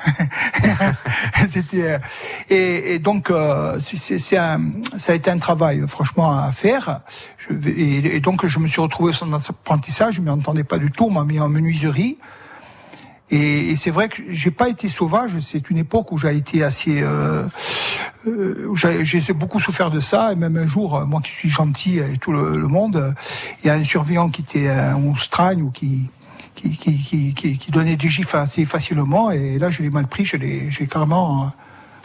[LAUGHS] c'était euh, et, donc euh, c'est- ça a été un travail franchement à faire. Et, et donc je me suis retrouvé au centre d'apprentissage, je m'y entendais pas du tout, on m'a mis en menuiserie. Et, et c'est vrai que j'ai pas été sauvage. C'est une époque où j'ai été assez, euh, euh, j'ai beaucoup souffert de ça. Et même un jour, euh, moi qui suis gentil et tout le, le monde, il y a un surveillant qui était un oustragne ou qui qui, qui, qui, qui, qui donnait des gifs assez facilement. Et là, je l'ai mal pris. Je l'ai, j'ai carrément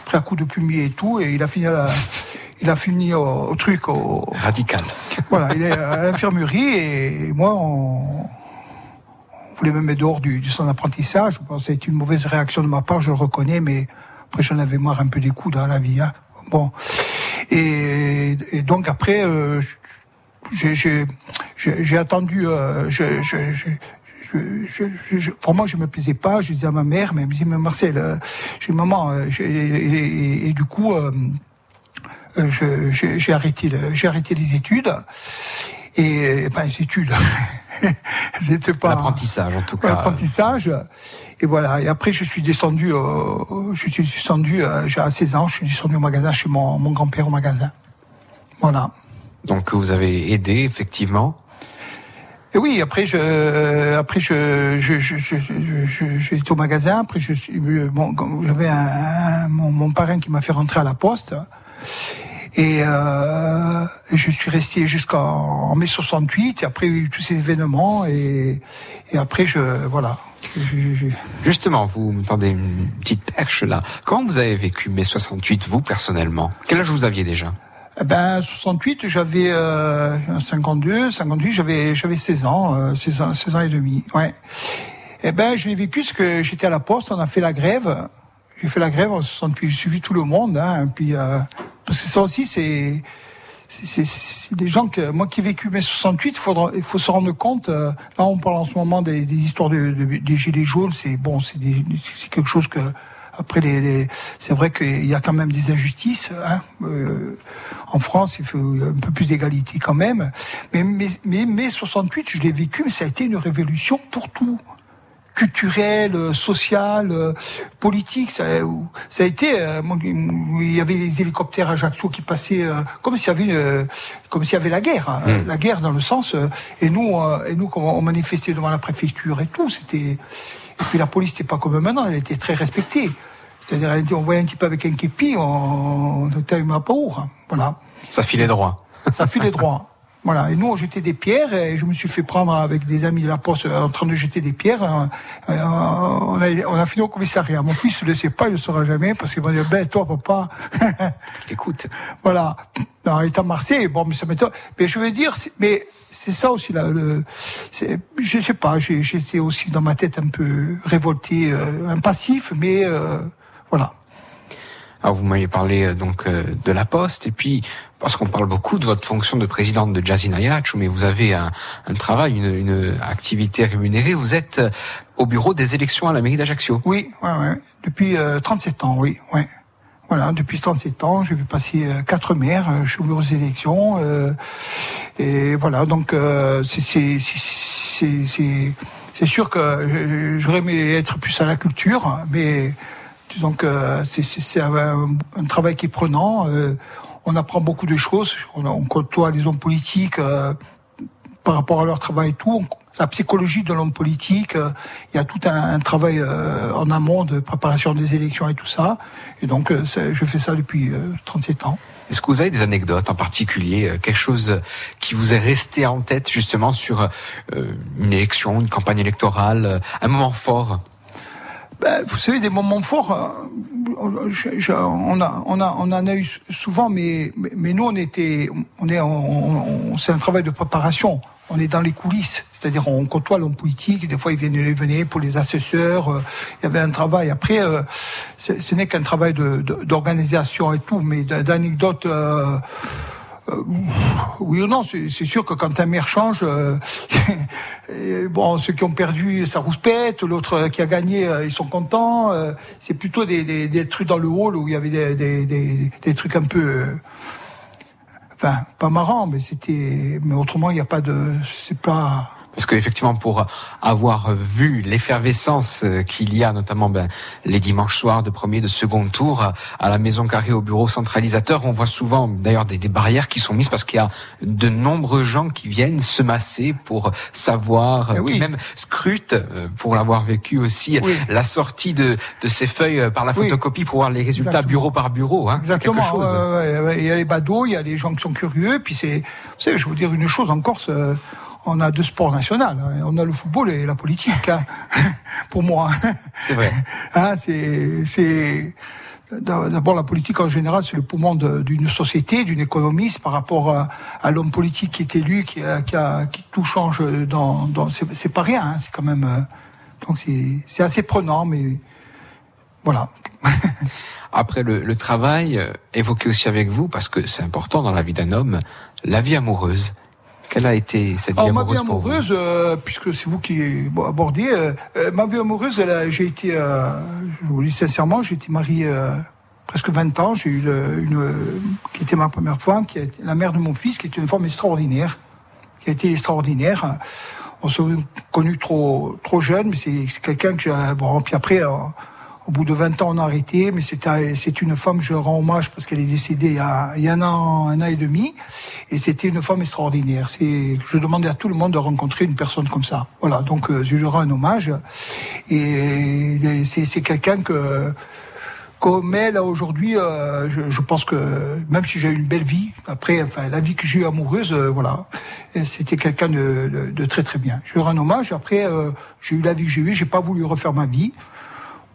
pris un coup de plumier et tout. Et il a fini à la, il a fini au, au truc, au, Radical. voilà, il est à l'infirmerie et moi, on voulait me mettre dehors du, du centre d'apprentissage. Bon, été une mauvaise réaction de ma part, je le reconnais, mais après j'en avais marre un peu des coups dans la vie. Hein. Bon, et, et donc après, euh, j'ai- attendu. Euh, je, je, je, je, je, je, je- me plaisais pas. Je disais à ma mère, mais elle me disait, mais Marcel, euh, j'ai maman, euh, et, et- et du coup. euh, euh, j'ai arrêté, j'ai arrêté les études. Et ben, les études, [LAUGHS] [LAUGHS] c'était pas L'apprentissage en tout cas. l'apprentissage. Et voilà. Et après, je suis descendu, euh, je suis descendu, euh, j'ai à 16 ans, je suis descendu au magasin chez mon, mon grand-père au magasin. Voilà. Donc vous avez aidé effectivement. Et oui, après je, après je, je, je, je, je- je- j'ai été au magasin. Après je suis, euh, bon, j'avais un, un- mon, mon parrain qui m'a fait rentrer à la poste. Et, euh, et je suis resté jusqu'en en mai 68. Et après il y a eu tous ces événements et, et après je, voilà. Justement, vous me tendez une petite perche là. Comment vous avez vécu mai 68 vous personnellement? Quel âge vous aviez déjà? Eh Ben 68, j'avais euh, 52, 58, j'avais j'avais 16 ans, euh, 16 ans, 16 ans et demi. Ouais. Eh ben je l'ai vécu parce que j'étais à la poste, on a fait la grève. J'ai fait la grève en 68, j'ai suivi tout le monde. Hein, puis euh, parce que ça aussi c'est des gens que moi qui ai vécu mai 68, il faut se rendre compte. euh, là, on parle en ce moment des, histoires de, de- des gilets jaunes. C'est bon, c'est quelque chose que après c'est vrai qu'il y a quand même des injustices. Hein, euh, en France, il faut un peu plus d'égalité quand même. Mais mais mai 68, je l'ai vécu, mais ça a été une révolution pour tout culturel, euh, social, euh, politique. Ça, où- ça a été, euh, il y avait les hélicoptères à Ajaccio qui passaient euh, comme s'il y avait une, comme s'il y avait la guerre, hein, la guerre dans le sens. euh, et nous, euh, et nous, on manifestait devant la préfecture et tout, c'était. Et puis la police n'était pas comme maintenant, elle était très respectée. C'est-à-dire, était- on voyait un type avec un képi, on ne taille pas haut. Voilà. Ça filait droit. Ça filait droit. Voilà. Et nous, on jetait des pierres et je me suis fait prendre avec des amis de la poste euh, en train de jeter des pierres. Euh, euh, on, a, on a fini au commissariat. Mon fils ne le sait pas, il ne le saura jamais parce qu'il va dire, ben, toi, papa. [LAUGHS] Écoute. Voilà. Alors, il est à Marseille. Bon, mais ça m'étonne. Mais je veux dire, mais c'est ça aussi, là, le, je sais pas, j'ai- j'étais aussi dans ma tête un peu révolté, euh, un passif, mais, euh, voilà. Alors vous m'avez parlé euh, donc euh, de la Poste et puis parce qu'on parle beaucoup de votre fonction de présidente de Yacht, mais vous avez un, un travail, une, une, activité rémunérée. Vous êtes euh, au bureau des élections à la mairie d'Ajaccio. Oui, ouais, ouais. depuis euh, 37 ans, oui, ouais. Voilà, depuis 37 ans, j'ai vu passer quatre maires, je suis au bureau des élections, euh, et voilà, donc euh, c'est sûr que j'aurais aimé être plus à la culture, mais disons que c'est un, travail qui est prenant. euh, on apprend beaucoup de choses, on, côtoie les hommes politiques. euh, par rapport à leur travail et tout, la psychologie de l'homme politique, euh, il y a tout un, travail euh, en amont de préparation des élections et tout ça. Et donc, euh, je fais ça depuis euh, 37 ans. Est-ce que vous avez des anecdotes en particulier, euh, quelque chose qui vous est resté en tête justement sur euh, une élection, une campagne électorale, euh, un moment fort? Ben, vous savez, des moments forts, je- on, a, on, a, on en a eu souvent, mais, mais, nous, on était, on est, on, on- c'est un travail de préparation. On est dans les coulisses, c'est-à-dire on côtoie l'homme politique. Des fois, ils viennent, ils venaient pour les assesseurs. euh, il y avait un travail. Après, euh, ce n'est qu'un travail d'organisation et tout, mais d'anecdotes. euh, euh, oui ou non, c'est sûr que quand un maire change, euh, [LAUGHS] bon, ceux qui ont perdu, ça rouspète, l'autre qui a gagné, euh, ils sont contents. c'est plutôt des, des, des trucs dans le hall où il y avait des, des, trucs un peu, enfin, pas marrants, mais c'était, mais autrement, il n'y a pas de, c'est pas. Parce qu'effectivement, pour avoir vu l'effervescence euh, qu'il y a, notamment ben, les dimanches soirs de premier, de second tour, à- la Maison Carrée, au bureau centralisateur, on voit souvent d'ailleurs des, des barrières qui sont mises parce qu'il y a de nombreux gens qui viennent se masser pour savoir, Eh euh, qui oui. même scrutent, euh, pour l'avoir vécu aussi, Oui. la sortie de, de ces feuilles euh, par la Oui. photocopie pour voir les résultats Exactement. bureau par bureau. Hein, c'est quelque Exactement. chose. ouais. Il y a les badauds, il y a les gens qui sont curieux. Puis c'est, vous savez, je vais vous dire une chose en Corse. euh, on a deux sports nationaux. hein. On a le football et la politique. hein, [LAUGHS] pour moi. C'est vrai. [LAUGHS] Hein, c'est, d'abord la politique en général, c'est le poumon d'une société, d'une économie. Par rapport à, à l'homme politique qui est élu, qui, a, qui, a- qui tout change. Dans, dans c'est, pas rien. hein, c'est quand même. euh, donc c'est, c'est assez prenant, mais voilà. [LAUGHS] Après le, le travail, euh, évoqué aussi avec vous, parce que c'est important dans la vie d'un homme, la vie amoureuse. Quelle a été cette vie Alors, ma vie amoureuse pour vous amoureuse, euh, puisque c'est vous qui bon, abordez, euh, euh, ma vie amoureuse, j'ai été, euh, je vous le dis sincèrement, j'ai été marié presque 20 ans. J'ai eu le- une, qui était ma première femme, qui a été la mère de mon fils, qui est une femme extraordinaire, qui a été extraordinaire. On s'est connus trop, trop jeunes, mais c'est quelqu'un que j'ai, bon, puis après, au bout de 20 ans, on a arrêté, mais c'est un- c'est une femme, je rends hommage parce qu'elle est décédée il y a, il y a un an, un an et demi, et c'était une femme extraordinaire. C'est, je demandais à tout le monde de rencontrer une personne comme ça. Voilà, donc euh, je lui rends un hommage, et c'est quelqu'un que comme elle aujourd'hui, euh, je, je pense que même si j'ai eu une belle vie, après, enfin la vie que j'ai eue amoureuse, euh, voilà, c'était quelqu'un de, de, de très très bien. Je lui rends un hommage. Après, j'ai eu la vie que j'ai eue, j'ai pas voulu refaire ma vie.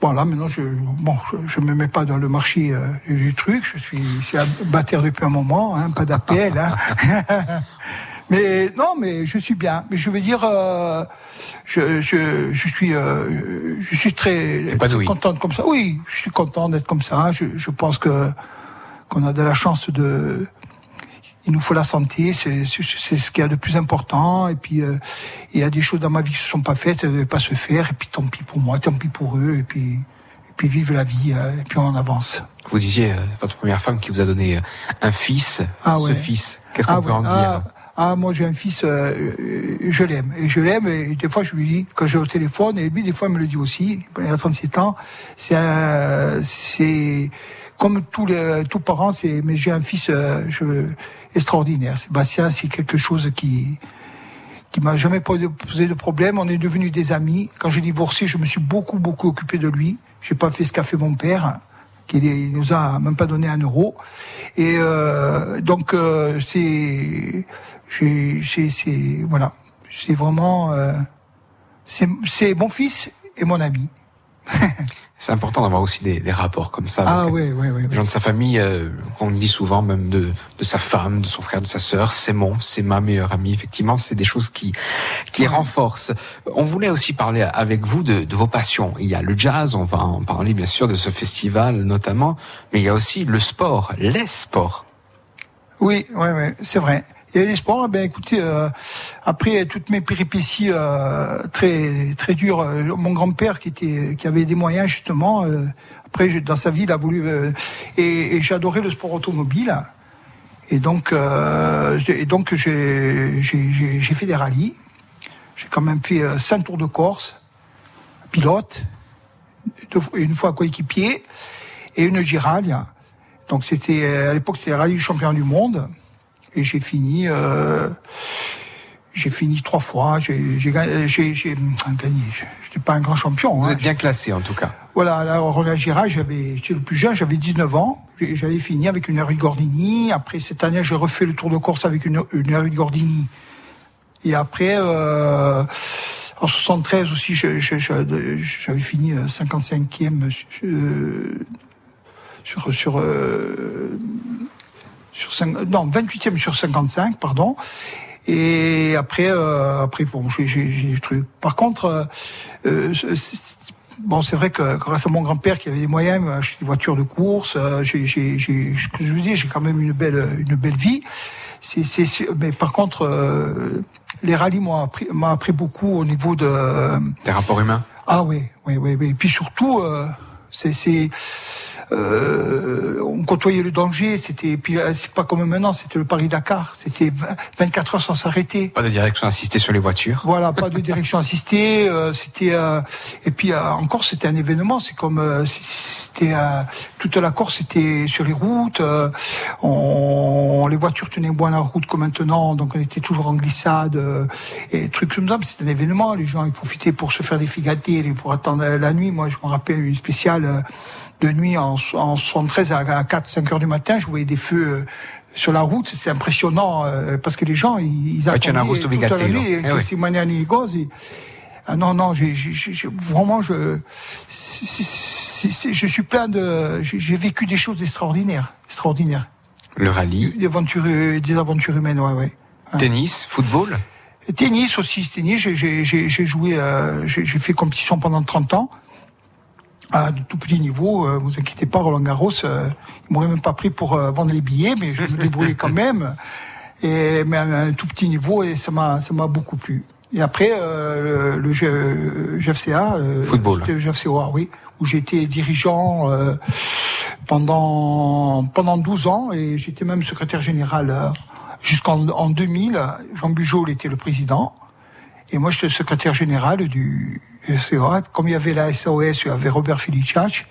Bon là maintenant je bon je, je me mets pas dans le marché euh, du truc, je suis célibataire depuis un moment, hein, pas d'appel. Hein. [LAUGHS] mais non mais je suis bien. Mais je veux dire euh, je, je, je suis euh, je suis très, très contente comme ça. Oui, je suis content d'être comme ça. Je, je pense que qu'on a de la chance de il nous faut la santé, c'est ce qu'il y a de plus important. Et puis, euh, il y a des choses dans ma vie qui ne se sont pas faites, ne devaient pas se faire. Et puis, tant pis pour moi, tant pis pour eux. Et puis, et puis vive la vie. euh, et puis, on avance. Vous disiez, euh, votre première femme qui vous a donné un fils, Ah ce ouais. fils, qu'est-ce qu'on Ah peut ouais, en ah, dire ah, moi j'ai un fils, euh, je l'aime. Et je l'aime, et des fois je lui dis, quand j'ai au téléphone, et lui des fois il me le dit aussi, il a 37 ans, c'est comme tous les tous parents, c'est mais j'ai un fils euh, je, extraordinaire. Sébastien, c'est quelque chose qui qui m'a jamais posé de problème. On est devenus des amis. Quand j'ai divorcé, je me suis beaucoup beaucoup occupé de lui. J'ai pas fait ce qu'a fait mon père qui nous a même pas donné un euro. Et euh, donc euh, c'est, c'est voilà, c'est vraiment, euh, c'est mon fils et mon ami. [LAUGHS] C'est important d'avoir aussi des, des, rapports comme ça. Ah oui, oui, oui. Les gens de sa famille, euh, qu'on dit souvent même de, de sa femme, de son frère, de sa sœur, c'est mon, c'est ma meilleure amie. Effectivement, c'est des choses qui qui renforcent. On voulait aussi parler avec vous de, de, vos passions. Il y a le jazz, on va en parler bien sûr de ce festival notamment, mais il y a aussi le sport, les sports. Oui, oui, oui, c'est vrai. Et les sports, ben écoutez, euh, après toutes mes péripéties euh, très très dures, euh, mon grand-père qui était qui avait des moyens justement, euh, après dans sa vie il a voulu euh, et, et adoré le sport automobile. Et donc et donc j'ai j'ai j'ai fait des rallyes. J'ai quand même fait cinq tours de Corse, pilote, deux, une fois coéquipier et une Giralia. Donc c'était à l'époque c'était rallye du champion du monde et j'ai fini euh, j'ai fini trois fois. J'ai j'ai gagné. J'étais pas un grand champion vous hein. êtes bien classé en tout cas. Voilà alors la Gira j'avais j'étais le plus jeune j'avais 19 ans. J'avais fini avec une Harry Gordini. Après cette année j'ai refait le Tour de Corse avec une une Harry Gordini. Et après euh, en 73 aussi j'avais fini 55e euh, sur sur euh, sur 5, non 28e sur 55 pardon. Et après euh, après bon j'ai j'ai truc par contre euh, bon c'est vrai que grâce à mon grand-père qui avait des moyens m'a acheté des voitures de course euh, j'ai j'ai j'ai ce que je vous dis j'ai quand même une belle une belle vie. C'est c'est mais par contre euh, les rallyes m'ont appris appris beaucoup au niveau de des rapports humains? Ah oui oui oui, oui. et puis surtout euh, c'est c'est euh, on côtoyait le danger. C'était puis c'est pas comme maintenant, c'était le Paris Dakar. C'était 24 heures sans s'arrêter. Pas de direction assistée sur les voitures. Voilà, pas de direction assistée. Euh, c'était euh, et puis euh, encore c'était un événement. C'est comme euh, c'était toute la course c'était sur les routes. On, les voitures tenaient moins la route que maintenant, donc on était toujours en glissade et trucs comme ça. C'était un événement. Les gens ils profitaient pour se faire des figatés, pour attendre la nuit. Moi je me rappelle une spéciale de nuit en, en 73 à 4, 5 heures du matin, je voyais des feux euh, sur la route, c'est impressionnant euh, parce que les gens ils, ils attendaient toute la nuit, eh oui. ah non non, j'ai vraiment je c est, c est, je suis plein de j'ai vécu des choses extraordinaires, extraordinaires. Le rallye, des aventures des aventures humaines, ouais ouais. Tennis, football. Tennis aussi, tennis, j'ai joué euh, j'ai fait compétition pendant 30 ans à de tout petit niveau, euh, vous inquiétez pas, Roland Garros, euh, il m'aurait même pas pris pour euh, vendre les billets, mais je me [LAUGHS] débrouillais quand même. Et mais à un tout petit niveau, et ça m'a ça m'a beaucoup plu. Et après euh, le, le GFCA, euh, football, le GFCA, oui, où j'étais dirigeant euh, pendant pendant 12 ans et j'étais même secrétaire général jusqu'en en 2000. Jean Bugeaud était le président. Et moi, j'étais secrétaire général du SEA. Comme il y avait la SOS, il y avait Robert Filicic,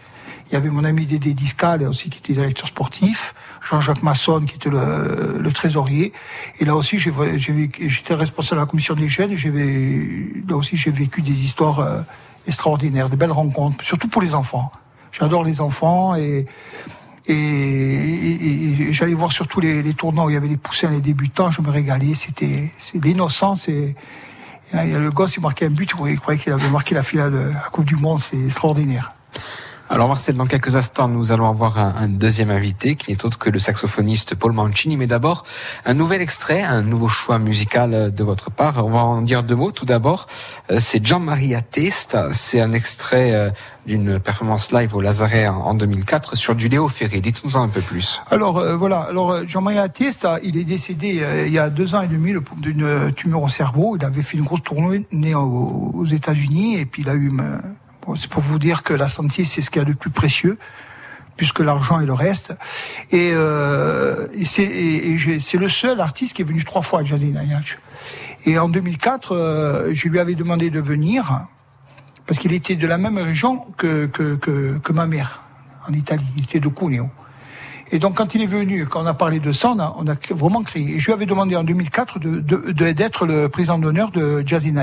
il y avait mon ami Dédé Discal aussi qui était directeur sportif, Jean-Jacques Masson qui était le, le, trésorier. Et là aussi, j'étais responsable de la commission des jeunes et là aussi, j'ai vécu des histoires euh, extraordinaires, de belles rencontres, surtout pour les enfants. J'adore les enfants et, et, et, et j'allais voir surtout les, les tournois où il y avait les poussins, les débutants, je me régalais, c'était l'innocence et, et le gosse, il marquait un but, il croyait qu'il avait marqué la finale de la Coupe du Monde, c'est extraordinaire. Alors Marcel, dans quelques instants, nous allons avoir un, un deuxième invité qui n'est autre que le saxophoniste Paul Mancini. Mais d'abord, un nouvel extrait, un nouveau choix musical de votre part. On va en dire deux mots. Tout d'abord, c'est Jean Maria Testa. C'est un extrait d'une performance live au Lazaret en 2004 sur du Léo Ferré. Dites-nous-en un peu plus. Alors euh, voilà, alors Jean-Marie Testa, il est décédé euh, il y a deux ans et demi d'une tumeur au cerveau. Il avait fait une grosse tournée aux, États-Unis et puis il a eu C'est pour vous dire que la santé, c'est ce qu'il y a de plus précieux, puisque l'argent et le reste. Et, euh, c'est le seul artiste qui est venu trois fois à Jazzy. Et en 2004, euh, je lui avais demandé de venir, parce qu'il était de la même région que, ma mère, en Italie. Il était de Cuneo. Et donc, quand il est venu, quand on a parlé de ça, on a, vraiment crié. Et je lui avais demandé en 2004 d'être le président d'honneur de Jazzy.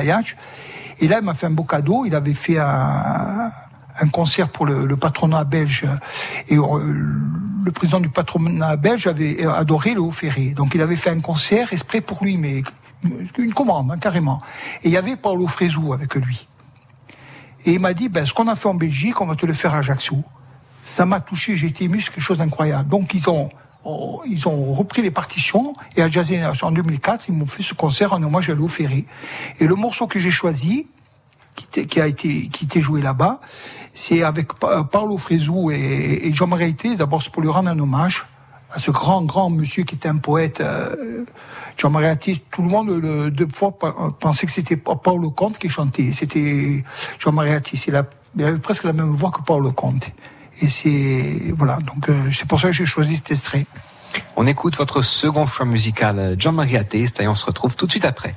Et là, il m'a fait un beau cadeau. Il avait fait un, un concert pour le, le, patronat belge. Et euh, le président du patronat belge avait adoré le Haut-Ferré. Donc, il avait fait un concert exprès pour lui, mais une commande, hein, carrément. Et il y avait Paolo Fresu avec lui. Et il m'a dit, ben, ce qu'on a fait en Belgique, on va te le faire à Ajaccio. Ça m'a touché, j'ai été ému, c'est quelque chose d'incroyable. Donc ils ont, oh, ils ont repris les partitions et à Jazz en 2004, ils m'ont fait ce concert en hommage à Léo Ferré. Et le morceau que j'ai choisi, qui, a été qui était joué là-bas, c'est avec Pa- Paolo Fresu et, et Jean-Marie Haïté. D'abord, c'est pour lui rendre un hommage à ce grand grand monsieur qui était un poète. Euh, Jean-Marie Haïté, tout le monde deux fois pe- pensait que c'était Pa- Paolo Conte qui chantait. C'était. C'est la, il avait presque la même voix que Paolo Conte. Et c'est voilà. Donc euh, c'est pour ça que j'ai choisi cet extrait. On écoute votre second choix musical, euh, Jean-Marie Attest, et on se retrouve tout de suite après.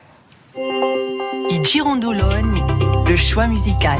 I Girondologne, le choix musical.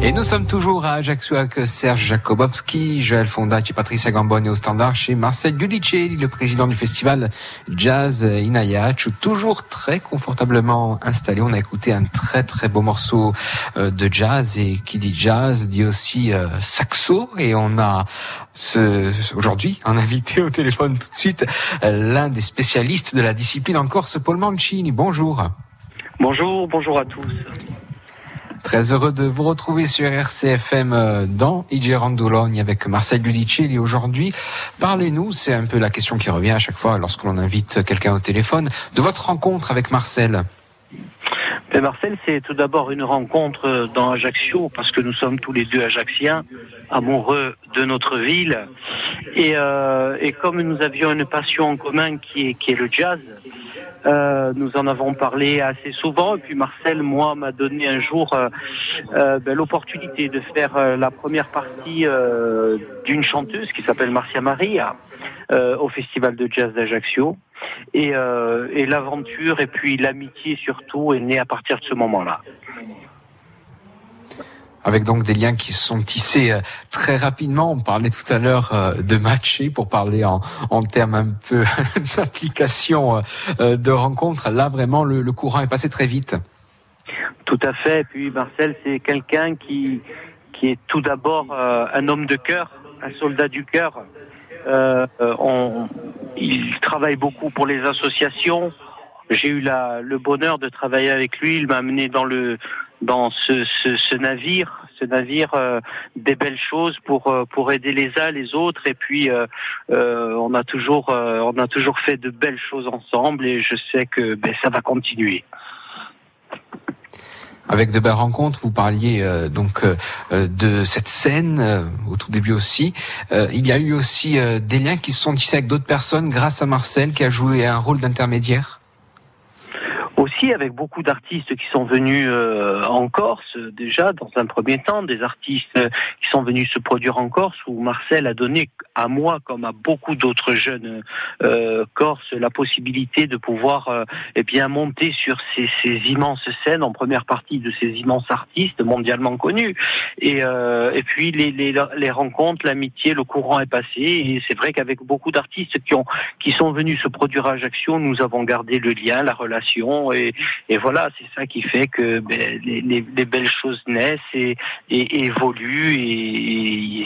Et nous sommes toujours à Ajaccio avec Serge Jakobowski, Joël Fondacci, Patricia Gamboni au standard chez Marcel Giudicelli, le président du festival Jazz Inayach, toujours très confortablement installé. On a écouté un très très beau morceau euh, de jazz et qui dit jazz dit aussi euh, saxo et on a aujourd'hui un invité au téléphone tout de suite, euh, l'un des spécialistes de la discipline en Corse, Paul Mancini. Bonjour. Bonjour, bonjour à tous. Très heureux de vous retrouver sur RCFM euh, dans Igérandologne avec Marcel Giudicelli aujourd'hui. Parlez-nous, c'est un peu la question qui revient à chaque fois lorsque l'on invite quelqu'un au téléphone, de votre rencontre avec Marcel. Mais Marcel, c'est tout d'abord une rencontre dans Ajaccio parce que nous sommes tous les deux Ajacciens, amoureux de notre ville. Et, euh, et comme nous avions une passion en commun qui est, qui est le jazz, euh, nous en avons parlé assez souvent. Et puis Marcel, moi, m'a donné un jour euh, euh, ben, l'opportunité de faire euh, la première partie euh, d'une chanteuse qui s'appelle Marcia Maria au Festival de Jazz d'Ajaccio. Et, et l'aventure et puis l'amitié surtout est née à partir de ce moment-là. Avec donc des liens qui se sont tissés euh, très rapidement. On parlait tout à l'heure euh, de matcher pour parler en, en termes un peu [LAUGHS] d'implication euh, de rencontre. Là, vraiment, le, le courant est passé très vite. Tout à fait. Et puis Marcel, c'est quelqu'un qui, qui est tout d'abord un homme de cœur, un soldat du cœur. Euh, on- il travaille beaucoup pour les associations. J'ai eu la, le bonheur de travailler avec lui. Il m'a amené dans le dans ce, ce, ce navire, ce navire euh, des belles choses pour euh, pour aider les uns les autres. Et puis euh, euh, on a toujours euh, on a toujours fait de belles choses ensemble. Et je sais que ben, ça va continuer. Avec de belles rencontres, vous parliez euh, donc euh, euh, de cette scène euh, au tout début aussi. Il y a eu aussi des liens qui se sont tissés avec d'autres personnes grâce à Marcel qui a joué un rôle d'intermédiaire. Aussi avec beaucoup d'artistes qui sont venus euh, en Corse déjà dans un premier temps, des artistes euh, qui sont venus se produire en Corse où Marcel a donné à moi comme à beaucoup d'autres jeunes euh, Corses la possibilité de pouvoir euh, eh bien monter sur ces, ces immenses scènes en première partie de ces immenses artistes mondialement connus. Et, euh, et puis les, les, les rencontres, l'amitié, le courant est passé. Et c'est vrai qu'avec beaucoup d'artistes qui ont qui sont venus se produire à Ajaccio, nous avons gardé le lien, la relation et, et voilà, c'est ça qui fait que ben, les, les- les belles choses naissent et, évoluent et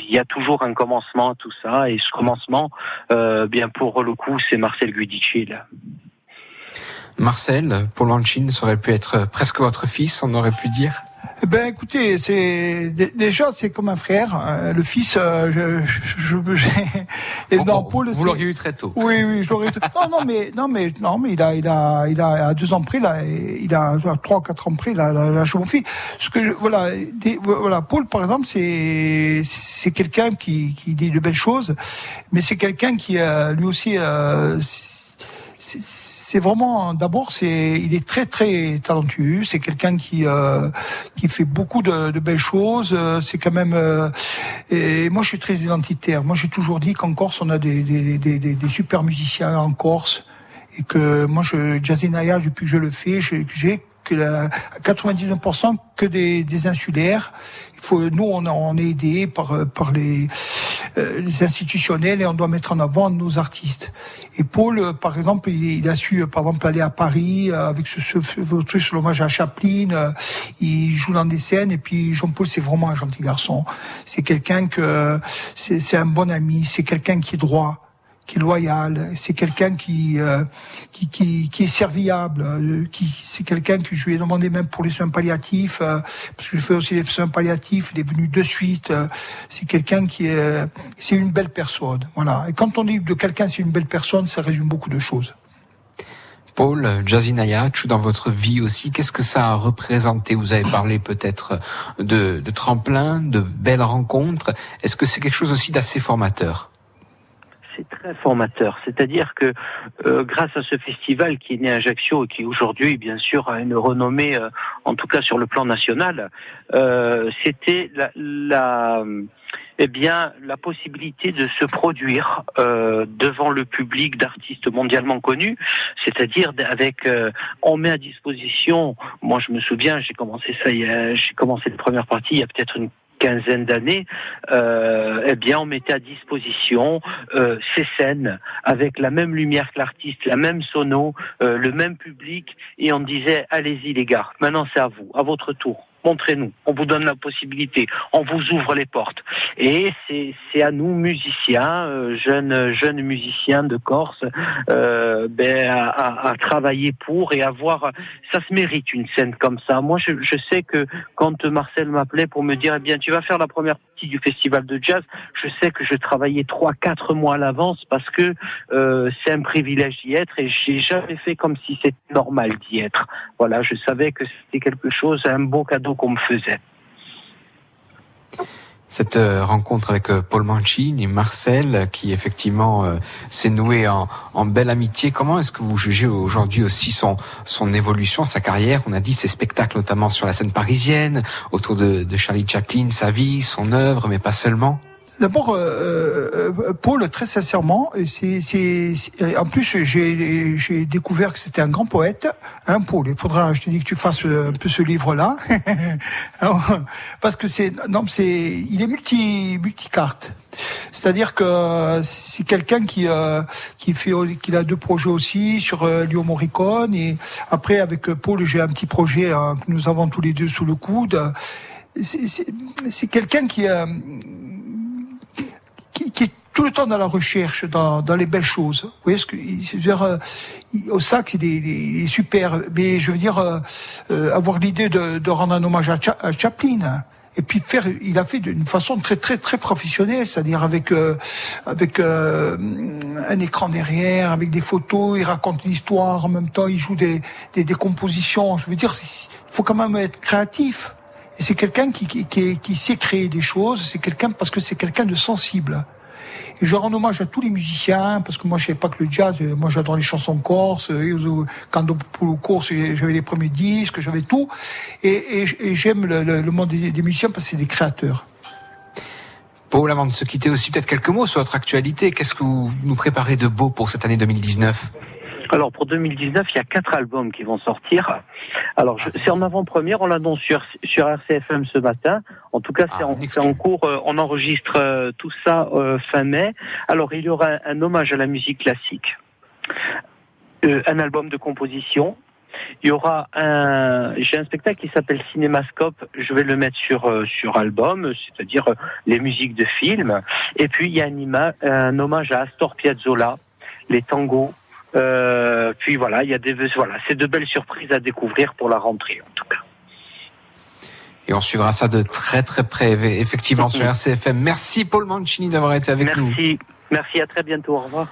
il y a toujours un commencement à tout ça et ce commencement, euh, bien pour le coup, c'est Marcel Guidici. Marcel, Paul Lanchin, ça aurait pu être presque votre fils, on aurait pu dire. Eh Ben écoutez, c'est dé- déjà c'est comme un frère, euh, le fils. euh, je, je, je- et non, Paul, vous l'auriez eu très tôt. Oui, oui, j'aurais. non, non, mais non, mais non, mais il a, il a, il a à deux ans près, là, il a trois, quatre ans près, là, là, là, je m'en fie. Ce que, je- voilà, des- voilà, Paul, par exemple, c'est, c'est quelqu'un qui, qui dit de belles choses, mais c'est quelqu'un qui, euh, lui aussi, euh, c'est- c'est vraiment d'abord c'est il est très très talentueux. C'est quelqu'un qui euh, qui fait beaucoup de, de belles choses. Euh, c'est quand même euh, et moi je suis très identitaire. Moi j'ai toujours dit qu'en Corse on a des des, des, des, super musiciens en Corse et que moi je Jazzinaya depuis que je le fais j'ai j'ai que la, à 99% que des, des insulaires. Faut, nous, on, on est aidés par, par les, euh, les institutionnels et on doit mettre en avant nos artistes. Et Paul, par exemple, il, il a su, par exemple, aller à Paris euh, avec ce, ce, ce truc sur l'hommage à Chaplin. euh, il joue dans des scènes et puis Jean-Paul, c'est vraiment un gentil garçon. C'est quelqu'un que c'est un bon ami. C'est quelqu'un qui est droit qui est loyal, c'est quelqu'un qui, euh, qui, qui, qui est serviable, euh, qui, c'est quelqu'un que je lui ai demandé même pour les soins palliatifs, euh, parce que je fais aussi les soins palliatifs, il est venu de suite, euh, c'est quelqu'un qui est, euh, c'est une belle personne, voilà. Et quand on dit de quelqu'un c'est une belle personne, ça résume beaucoup de choses. Paul, Jazinaya, dans votre vie aussi, qu'est-ce que ça a représenté? Vous avez parlé peut-être de, de tremplin, de belles rencontres. Est-ce que c'est quelque chose aussi d'assez formateur? C'est très formateur. C'est-à-dire que euh, grâce à ce festival qui est né à Ajaccio et qui aujourd'hui, bien sûr, a une renommée, euh, en tout cas sur le plan national, euh, c'était la, la, eh bien, la possibilité de se produire devant le public d'artistes mondialement connus, c'est-à-dire avec, on met à disposition. Moi, je me souviens, j'ai commencé ça, j'ai commencé la première partie il y a peut-être une quinzaine d'années, euh, eh bien, on mettait à disposition euh, ces scènes avec la même lumière que l'artiste, la même sono, euh, le même public, et on disait allez-y les gars, maintenant c'est à vous, à votre tour. Montrez-nous, on vous donne la possibilité, on vous ouvre les portes. Et c'est à nous musiciens, euh, jeunes jeunes musiciens de Corse, euh, ben, à, à- travailler pour et à voir. Ça se mérite une scène comme ça. Moi, je, je sais que quand Marcel m'appelait pour me dire, eh bien, tu vas faire la première partie du festival de jazz, je sais que je travaillais trois, quatre mois à l'avance parce que euh, c'est un privilège d'y être et j'ai jamais fait comme si c'était normal d'y être. Voilà, je savais que c'était quelque chose, un beau cadeau qu'on me faisait. Cette euh, rencontre avec euh, Paul Mancini, Marcel, euh, qui effectivement euh, s'est noué en, belle amitié. Comment est-ce que vous jugez aujourd'hui aussi son, son évolution, sa carrière? On a dit ses spectacles notamment sur la scène parisienne, autour de, de Charlie Chaplin, sa vie, son œuvre, mais pas seulement. D'abord, euh, euh, Paul, très sincèrement, c'est, c'est, en plus, j'ai, j'ai découvert que c'était un grand poète, hein, Paul. Il faudra, je te dis que tu fasses un peu ce livre-là, [LAUGHS] parce que c'est, non, c'est, il est multi, multicarte. C'est-à-dire que c'est quelqu'un qui, euh, qui fait, qui a deux projets aussi sur euh, Lio Morricone et après avec euh, Paul, j'ai un petit projet hein, que nous avons tous les deux sous le coude. C'est, c'est, c'est quelqu'un qui, euh, qui, est tout le temps dans la recherche, dans, dans les belles choses. Vous voyez ce que je veux dire, euh, au sax, il est, il est- super, mais je veux dire euh, euh, avoir l'idée de, de rendre un hommage à, Cha- à Chaplin. Et puis faire, il a fait d'une façon très très très professionnelle, c'est-à-dire avec euh, avec euh, un écran derrière, avec des photos, il raconte l'histoire en même temps, il joue des des, des compositions. Je veux dire, il faut quand même être créatif. C'est quelqu'un qui, qui, qui, sait créer des choses, c'est quelqu'un parce que c'est quelqu'un de sensible. Et je rends hommage à tous les musiciens, parce que moi je savais pas que le jazz, euh, moi j'adore les chansons corse, euh, euh, quand pour le course, j'avais les premiers disques, j'avais tout. Et, j'aime le monde des, des musiciens parce que c'est des créateurs. Paul, avant de se quitter aussi, peut-être quelques mots sur votre actualité. Qu'est-ce que vous nous préparez de beau pour cette année 2019 Alors pour 2019, il y a quatre albums qui vont sortir. Alors je- c'est en avant-première, on l'annonce sur, sur RCFM ce matin. En tout cas, c'est en, c'est en cours, euh, on enregistre euh, tout ça euh, fin mai. Alors il y aura un, un hommage à la musique classique, Euh, un album de composition. Il y aura un, j'ai un spectacle qui s'appelle Cinémascope. Je vais le mettre sur euh, sur album, c'est-à-dire les musiques de films. Et puis il y a un, ima- un hommage à Astor Piazzolla, les tangos. Euh, puis voilà, il y a des voilà, c'est de belles surprises à découvrir pour la rentrée en tout cas. Et on suivra ça de très très près, effectivement, sur [LAUGHS] RCFM. Merci Paul Mancini d'avoir été avec nous. Merci, merci, à très bientôt, au revoir.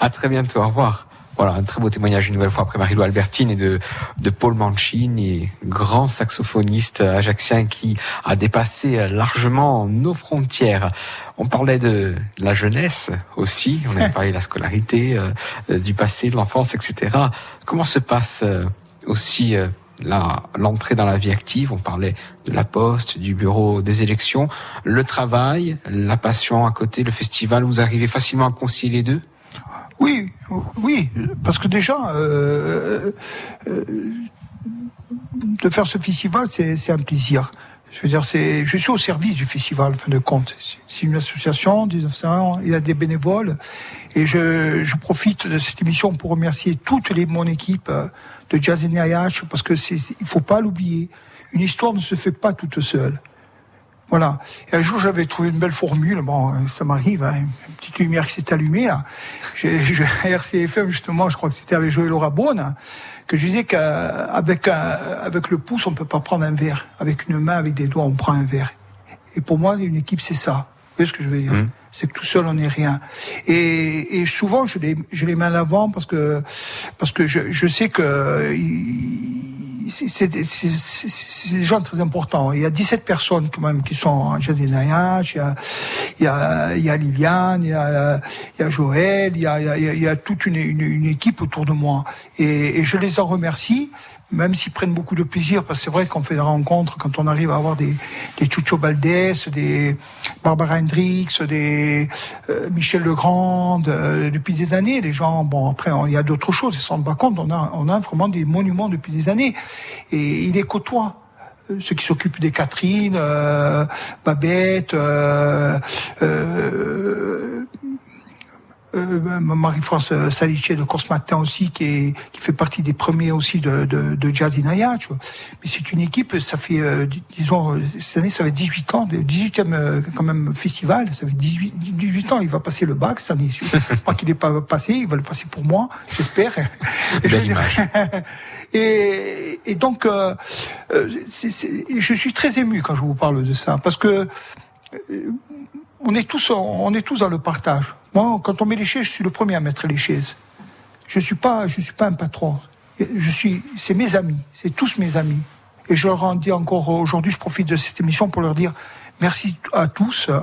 À très bientôt, au revoir. Voilà, un très beau témoignage une nouvelle fois après Marie-Lou Albertine et de, de Paul Mancini, grand saxophoniste ajaxien qui a dépassé largement nos frontières. On parlait de la jeunesse aussi, on a [LAUGHS] parlé de la scolarité, euh, du passé, de l'enfance, etc. Comment se passe euh, aussi euh, l'entrée dans la vie active? On parlait de la poste, du bureau des élections, le travail, la passion à côté, le festival. Vous arrivez facilement à concilier les deux? Oui, oui, parce que déjà, euh, euh, de faire ce festival, c'est un plaisir. Je veux dire, c'est, je suis au service du festival, en fin de compte. C'est- une association, 1900, il y a des bénévoles, et je, profite de cette émission pour remercier toute mon équipe euh, de Jazz et IH, parce que c'est- il faut pas l'oublier. Une histoire ne se fait pas toute seule. Voilà. Et un jour, j'avais trouvé une belle formule. Bon, euh, ça m'arrive, hein, une petite lumière qui s'est allumée. Là. J'ai, [LAUGHS] j'ai- RCFM, justement, je crois que c'était avec Joël Rabone, que je disais qu'avec avec le pouce, on peut pas prendre un verre. Avec une main, avec des doigts, on prend un verre. Et pour moi, une équipe, c'est ça. Vous voyez ce que je veux dire? C'est que tout seul, on n'est rien. Et, et souvent, je les, je les mets en avant parce que, parce que je, je sais que c'est des- gens très importants. Il y a 17 personnes quand même qui sont en il y a, il y a, il y a Liliane, il y a, il y a Joël, il y a, il y a, il y a toute une, une, une équipe autour de moi. Et, et je les en remercie. Même s'ils prennent beaucoup de plaisir, parce que c'est vrai qu'on fait des rencontres, quand on arrive à avoir des, des Chucho Valdés, des Barbara Hendricks, des euh, Michel Legrand, euh, depuis des années, les gens, bon, après, il y a d'autres choses, ils se rendent pas compte, on a, on a vraiment des monuments depuis des années, et il les côtoie. Euh, Ceux qui s'occupent des Catherine, euh, Babette, euh, euh, euh, Marie-France Saliché de Course Matin aussi, qui, est, qui fait partie des premiers aussi de, de, de Jazz Inaya, tu vois. Mais c'est une équipe, ça fait, euh, dis- disons, euh, cette année, ça fait 18 ans, le 18e euh, quand même festival, ça fait 18, 18 ans, il va passer le bac cette année. Je [LAUGHS] crois qu'il n'est pas passé, il va le passer pour moi, j'espère. [LAUGHS] Et, je veux dire- [LAUGHS] et, et donc, euh, euh, c'est- c'est- je suis très ému quand je vous parle de ça, parce que euh, on est tous, on dans le partage. Moi, quand on met les chaises, je suis le premier à mettre les chaises. Je suis pas, je suis pas un patron. Je suis, c'est mes amis, c'est tous mes amis. Et je leur en dis encore aujourd'hui, je profite de cette émission pour leur dire merci à tous euh,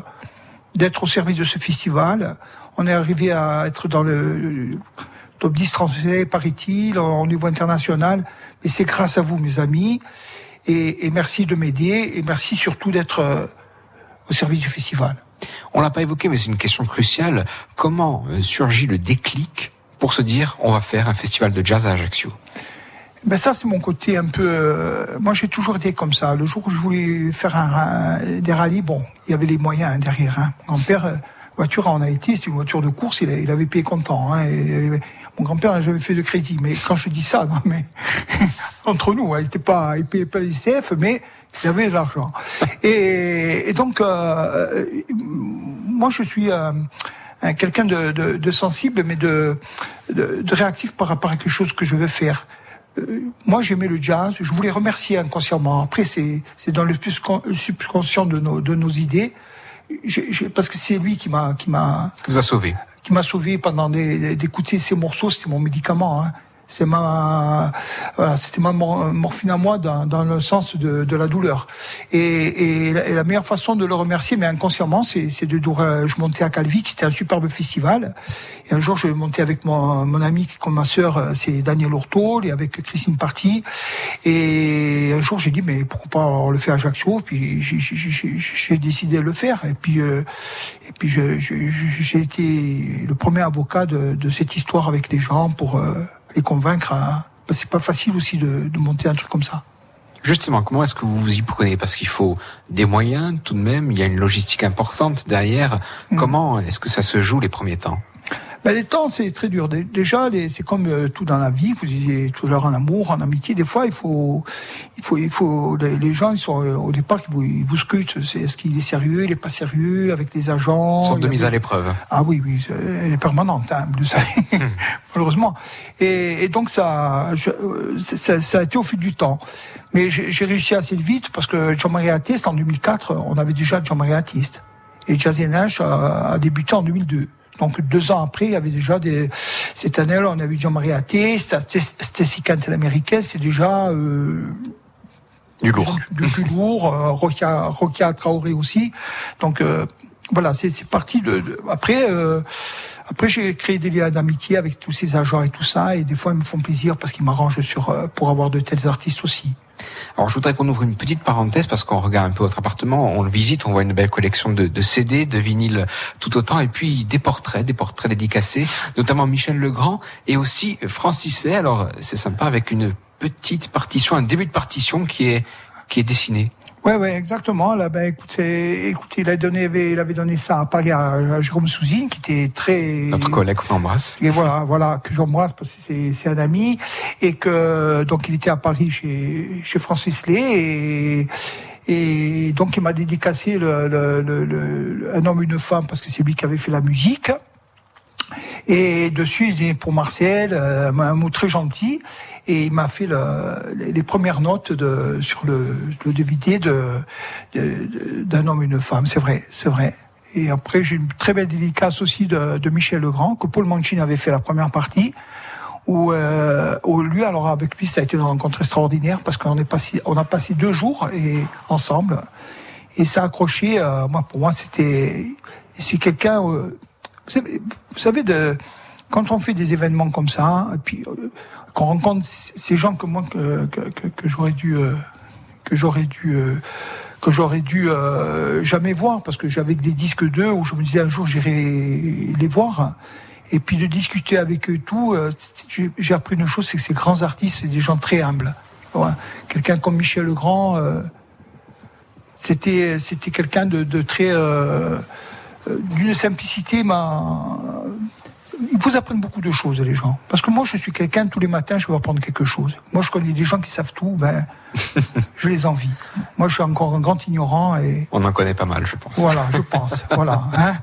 d'être au service de ce festival. On est arrivé à être dans le top 10 français, paraît-il, au niveau international. Et c'est grâce à vous, mes amis. Et, et merci de m'aider. Et merci surtout d'être euh, au service du festival. On l'a pas évoqué, mais c'est une question cruciale. Comment euh, surgit le déclic pour se dire on va faire un festival de jazz à Ajaccio? Ben ça, c'est mon côté un peu. euh, moi, j'ai toujours été comme ça. Le jour où je voulais faire un, des rallyes, bon, il y avait les moyens hein, derrière. Hein. Mon grand-père, euh, voiture a été, c'était une voiture de course, il, avait payé content. Hein, mon grand-père n'a jamais fait de crédit. Mais quand je dis ça, mais [LAUGHS] entre nous, il était pas, il payait pas les CF, mais il avait de l'argent. Et, et donc, euh, euh, moi, je suis euh, un- quelqu'un de, de, de sensible, mais de, de, de réactif par rapport à quelque chose que je veux faire. Euh, moi, j'aimais le jazz. Je voulais remercier inconsciemment. Après, c'est c'est dans le le subconscient de nos, de nos idées. J'ai- j'ai- parce que c'est lui qui m'a qui m'a Qui vous a sauvé qui m'a sauvé pendant d'écouter ces morceaux. C'était mon médicament. Hein. C'est ma, voilà, c'était ma mor- morphine à moi dans, dans le sens de, de la douleur. Et, et, la, et la meilleure façon de le remercier, mais inconsciemment, c'est c'est de euh, je montais à Calvic, c'était un superbe festival. Et un jour, je montais avec mon, mon ami, comme ma sœur, euh, c'est Daniel Ortol, et avec Christine Party. Et un jour, j'ai dit, mais pourquoi pas on le fait à Ajaccio? Puis j'ai- décidé de le faire. Et puis, euh, et puis j'ai été le premier avocat de, de cette histoire avec les gens pour euh, les convaincre. À... que C'est pas facile aussi de, de monter un truc comme ça. Justement, comment est-ce que vous vous y prenez? Parce qu'il faut des moyens tout de même, il y a une logistique importante derrière. Comment est-ce que ça se joue les premiers temps? Ben, les temps, c'est très dur. Dé- Déjà, c'est comme euh, tout dans la vie. Vous disiez tout à l'heure en amour, en amitié. Des fois, il faut, il faut, il faut. Les, les gens, ils sont euh, au départ, ils vous, ils vous scrutent. C'est est-ce qu'il est sérieux, il est pas sérieux, avec les agents. Une sorte de mise des- à l'épreuve. Ah oui, oui, elle est permanente, hein, vous le savez, [LAUGHS] [LAUGHS] malheureusement. Et, et donc ça, je- euh, ça, ça a été au fil du temps. Mais j'ai j'ai réussi assez vite parce que Jean-Marie Attiste, en 2004, on avait déjà Jean-Marie Attiste. Et Jazz Nash a, a débuté en 2002. Donc deux ans après, il y avait déjà des. Cette année-là, on a vu Jean-Marie Attiste, Stacy Cantel américaine, c'est déjà euh, du lourd, du plus lourd. euh, Rokia, Rokia Traoré aussi. Donc euh, voilà, c'est parti de. de- après. après, j'ai créé des liens d'amitié avec tous ces agents et tout ça, et des fois, ils me font plaisir parce qu'ils m'arrangent sur pour avoir de tels artistes aussi. Alors je voudrais qu'on ouvre une petite parenthèse parce qu'on regarde un peu votre appartement, on le visite, on voit une belle collection de, de CD, de vinyles tout autant, et puis des portraits, des portraits dédicacés, notamment Michel Legrand et aussi Francis Lay. Alors c'est sympa avec une petite partition, un début de partition qui est qui est dessiné. Ouais, ouais, exactement. Là, ben, écoute, écoutez, il, a donné, il avait donné ça à Paris à, Jérôme Souzine, qui était très. Notre collègue qu'on embrasse. Et voilà, voilà, que j'embrasse parce que c'est, c'est un ami. Et que, donc, il était à Paris chez, chez Francis Lay et, et donc, il m'a dédicacé le, le, le, le- un homme, une femme, parce que c'est lui qui avait fait la musique. Et dessus, il est pour Marcel, euh, un mot très gentil. Et il m'a fait le- les, premières notes sur le, le DVD d'un homme et une femme. C'est vrai, c'est vrai. Et après, j'ai une très belle dédicace aussi de, Michel Legrand, que Paul Mancini avait fait la première partie. Euh, où lui, alors avec lui, ça a été une rencontre extraordinaire parce qu'on a passé deux jours et ensemble. Et ça a accroché. euh, moi, pour moi, c'était, c'est quelqu'un. euh, vous savez, quand on fait des événements comme ça, et puis qu'on rencontre ces gens que moi que, que, j'aurais dû euh, que j'aurais dû euh, que j'aurais dû euh, jamais voir parce que j'avais des disques d'eux où je me disais un jour j'irai les voir. Et puis de discuter avec eux tout euh, j'ai- appris une chose c'est que ces grands artistes c'est des gens très humbles. Quelqu'un comme Michel Legrand euh, c'était c'était quelqu'un de, de très euh, euh, d'une simplicité m'a ils vous apprennent beaucoup de choses, les gens. Parce que moi, je suis quelqu'un, tous les matins, je vais apprendre quelque chose. Moi, je connais des gens qui savent tout, ben, [LAUGHS] je les envie. Moi, je suis encore un grand ignorant et On en connaît pas mal, je pense. voilà, je pense. [LAUGHS] voilà. Hein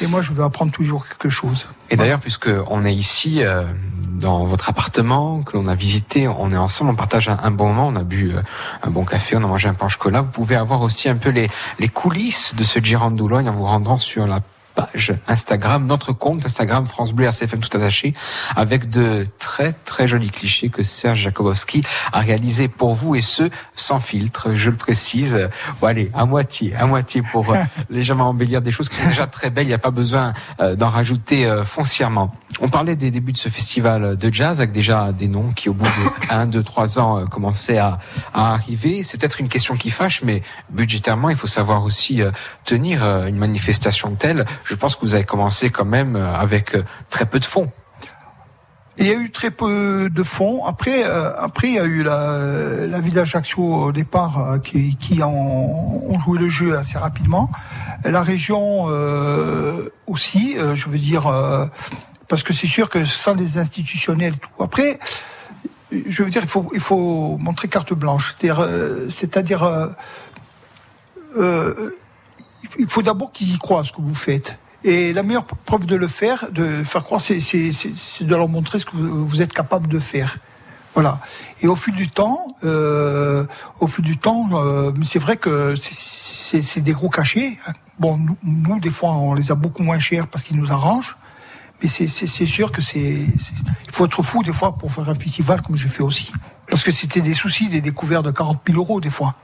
et moi, je vais apprendre toujours quelque chose. Et d'ailleurs, puisque on est ici euh, dans votre appartement que l'on a visité, on est ensemble, on partage un, un bon moment, on a bu euh, un bon café, on a mangé un pain au chocolat. Vous pouvez avoir aussi un peu les, les coulisses de ce Girandoulogne en vous rendant sur la page Instagram, notre compte Instagram France Bleu RCFM tout attaché, avec de très très jolis clichés que Serge Jakobowski a réalisé pour vous et ce sans filtre, je le précise. Bon, allez, à moitié, à moitié pour euh, [LAUGHS] légèrement embellir des choses qui sont déjà très belles. Il n'y a pas besoin euh, d'en rajouter euh, foncièrement. On parlait des débuts de ce festival de jazz avec déjà des noms qui, au bout de 1, 2, 3 ans, commençaient à, à arriver. C'est peut-être une question qui fâche, mais budgétairement, il faut savoir aussi tenir une manifestation telle. Je pense que vous avez commencé quand même euh, avec euh, très peu de fonds. Il y a eu très peu de fonds. Après, euh, après il y a eu la, la ville d'Ajaccio au départ qui, qui ont joué le jeu assez rapidement. La région aussi, je veux dire, parce que c'est sûr que sans les institutionnels, tout. Après, je veux dire, il faut, il faut montrer carte blanche. C'est-à-dire, euh, c'est-à-dire, euh, euh, il faut d'abord qu'ils y croient à ce que vous faites. Et la meilleure preuve de le faire, de faire croire, c'est, de leur montrer ce que vous, êtes capable de faire. Voilà. Et au fil du temps, euh, au fil du temps, euh, c'est vrai que c'est, des gros cachets. hein. Bon, nous, nous, des fois, on les a beaucoup moins chers parce qu'ils nous arrangent. Mais c'est, sûr que c'est- il faut être fou des fois pour faire un festival comme j'ai fait aussi. Parce que c'était des soucis, des découvertes de 40 000 euros des fois.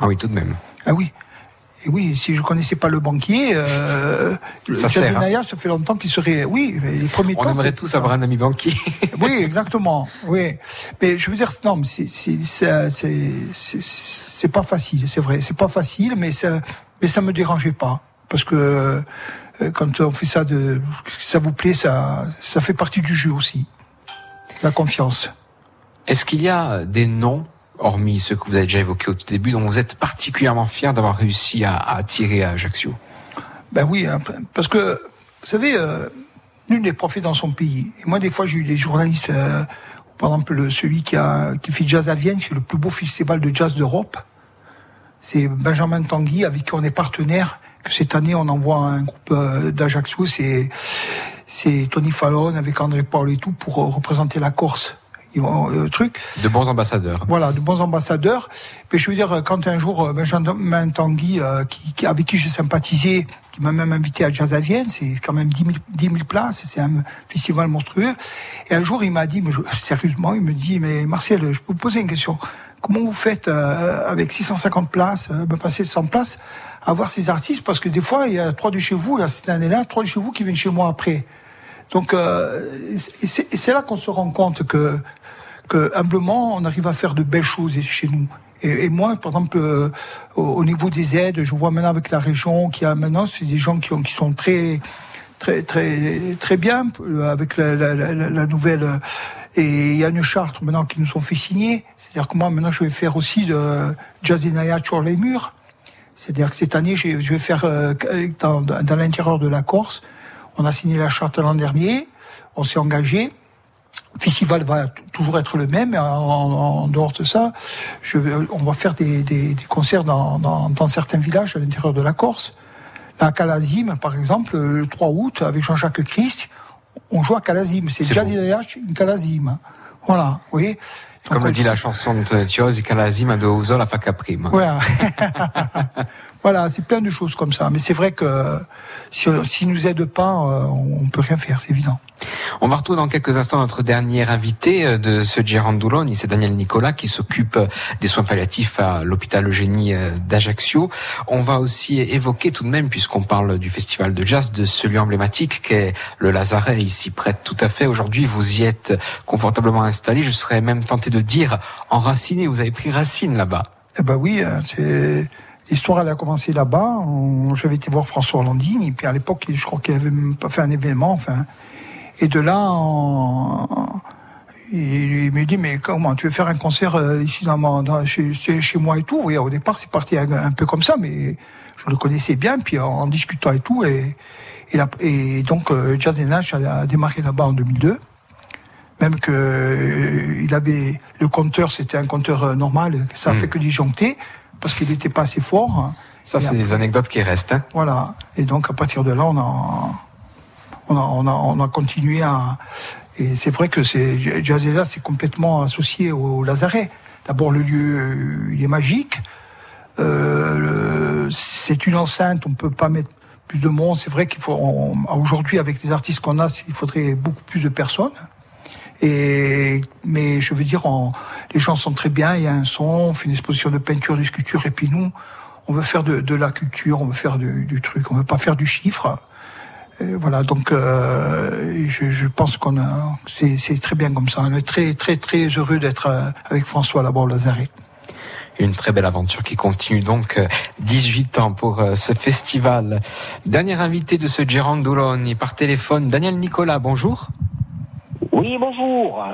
Ah oui, tout de même. Ah oui. Et oui, si je connaissais pas le banquier, euh, Ça sert, hein. Ça fait longtemps qu'il serait. Oui, les premiers On temps. aimerait c'est- tous avoir un ami banquier. [LAUGHS] Oui, exactement. Oui, mais je veux dire, non, c'est pas facile, c'est vrai, c'est pas facile, mais ça mais ça me dérangeait pas parce que euh, quand on fait ça de ça vous plaît, ça ça fait partie du jeu aussi. La confiance. Est-ce qu'il y a des noms, hormis ceux que vous avez déjà évoqués au tout début, dont vous êtes particulièrement fier d'avoir réussi à, à attirer à Ajaccio Ben oui, hein, parce que, vous savez, euh, nul n'est prophète dans son pays. Et moi, des fois, j'ai eu des journalistes, euh, par exemple, le- celui qui, fait Jazz à Vienne, qui est le plus beau festival de jazz d'Europe. C'est Benjamin Tanguy, avec qui on est partenaire, que cette année, on envoie un groupe euh, d'Ajaccio, c'est Tony Fallon avec André Paul et tout, pour représenter la Corse. Ils vont, euh, truc. De bons ambassadeurs. Voilà, de bons ambassadeurs. Mais je veux dire, quand un jour, euh, Benjamin Tanguy, euh, qui, qui- avec qui j'ai sympathisé, qui m'a même invité à Jazz à Vienne, c'est quand même 10 000, 10 000 places, c'est un festival monstrueux. Et un jour, il m'a dit, mais je- sérieusement, il me dit, mais Martial, je peux vous poser une question. Comment vous faites euh, avec 650 places, me passer 100 places, à voir ces artistes? Parce que des fois, il y a trois de chez vous, là, cette année-là, trois de chez vous qui viennent chez moi après. Donc, euh, c'est là qu'on se rend compte que, que humblement, on arrive à faire de belles choses chez nous. Et, et moi, par exemple, euh, au, au niveau des aides, je vois maintenant avec la région qui a maintenant, c'est des gens qui, ont, qui sont très, très, très, très bien euh, avec la, la, la, nouvelle. euh, Et il y a une charte maintenant qui nous ont fait signer. C'est-à-dire que moi, maintenant, je vais faire aussi de Jazz et sur les murs. C'est-à-dire que cette année, je vais faire euh, dans, dans l'intérieur de la Corse. On a signé la charte l'an dernier. On s'est engagé. Le festival va toujours être le même. En, dehors de ça, je on va faire des, des- des concerts dans, dans- dans certains villages à l'intérieur de la Corse. Là, à Calazim, par exemple, le 3 août, avec Jean-Jacques Christ, on joue à Calazim. C'est déjà une Calazim. Voilà, vous voyez Comme le dit la chanson de Tioz, Calazim, de Ouzo, la faca. Voilà. [LAUGHS] Voilà, c'est plein de choses comme ça. Mais c'est vrai que si, s'ils nous aident pas, euh, on peut rien faire, c'est évident. On va retrouver dans quelques instants notre dernier invité euh, de ce Girandolone, c'est Daniel Nicolas qui s'occupe euh, des soins palliatifs à l'hôpital Eugénie d'Ajaccio. On va aussi évoquer tout de même, puisqu'on parle du festival de jazz, de celui emblématique qu'est le Lazaret, ici prête tout à fait. Aujourd'hui, vous y êtes confortablement installé. Je serais même tenté de dire enraciné. Vous avez pris racine là-bas. Eh ben oui, hein, c'est l'histoire elle a commencé là-bas. J'avais été voir François Landine et puis à l'époque, je crois qu'il avait même pas fait un événement. Enfin, et de là, on- il, il me dit mais comment tu veux faire un concert euh, ici dans, dans- chez, chez- moi et tout? Oui, au départ, c'est parti un, un peu comme ça, mais je le connaissais bien. Puis en, en discutant et tout, et, et, la- et donc euh, Jazz Nash a, a démarré là-bas en 2002. Même que euh, il avait le compteur, c'était un compteur euh, normal, ça a Hmm. fait que disjoncter parce qu'il n'était pas assez fort. hein. Ça, c'est des anecdotes qui restent. hein. voilà. Et donc à partir de là, on a, on a, on a, on a continué à. Et c'est vrai que c'est Jazzella, c'est complètement associé au Lazaret. D'abord, le lieu, euh, il est magique. Euh, c'est une enceinte, on peut pas mettre plus de monde. C'est vrai qu'il faut on- aujourd'hui avec les artistes qu'on a, il faudrait beaucoup plus de personnes. Et mais je veux dire, on- les gens sont très bien. Il y a un son, on fait une exposition de peinture, de sculpture, et puis nous, on veut faire de, de la culture, on veut faire du, du truc, on veut pas faire du chiffre. Et voilà, donc euh, je, je pense qu'on a, c'est c'est très bien comme ça. On est très très très heureux d'être euh, avec François là-bas au Lazaret. Une très belle aventure qui continue donc euh, 18 ans pour euh, ce festival. Dernier invité de ce Girandolone par téléphone, Daniel Nicolas, bonjour. Oui, bonjour.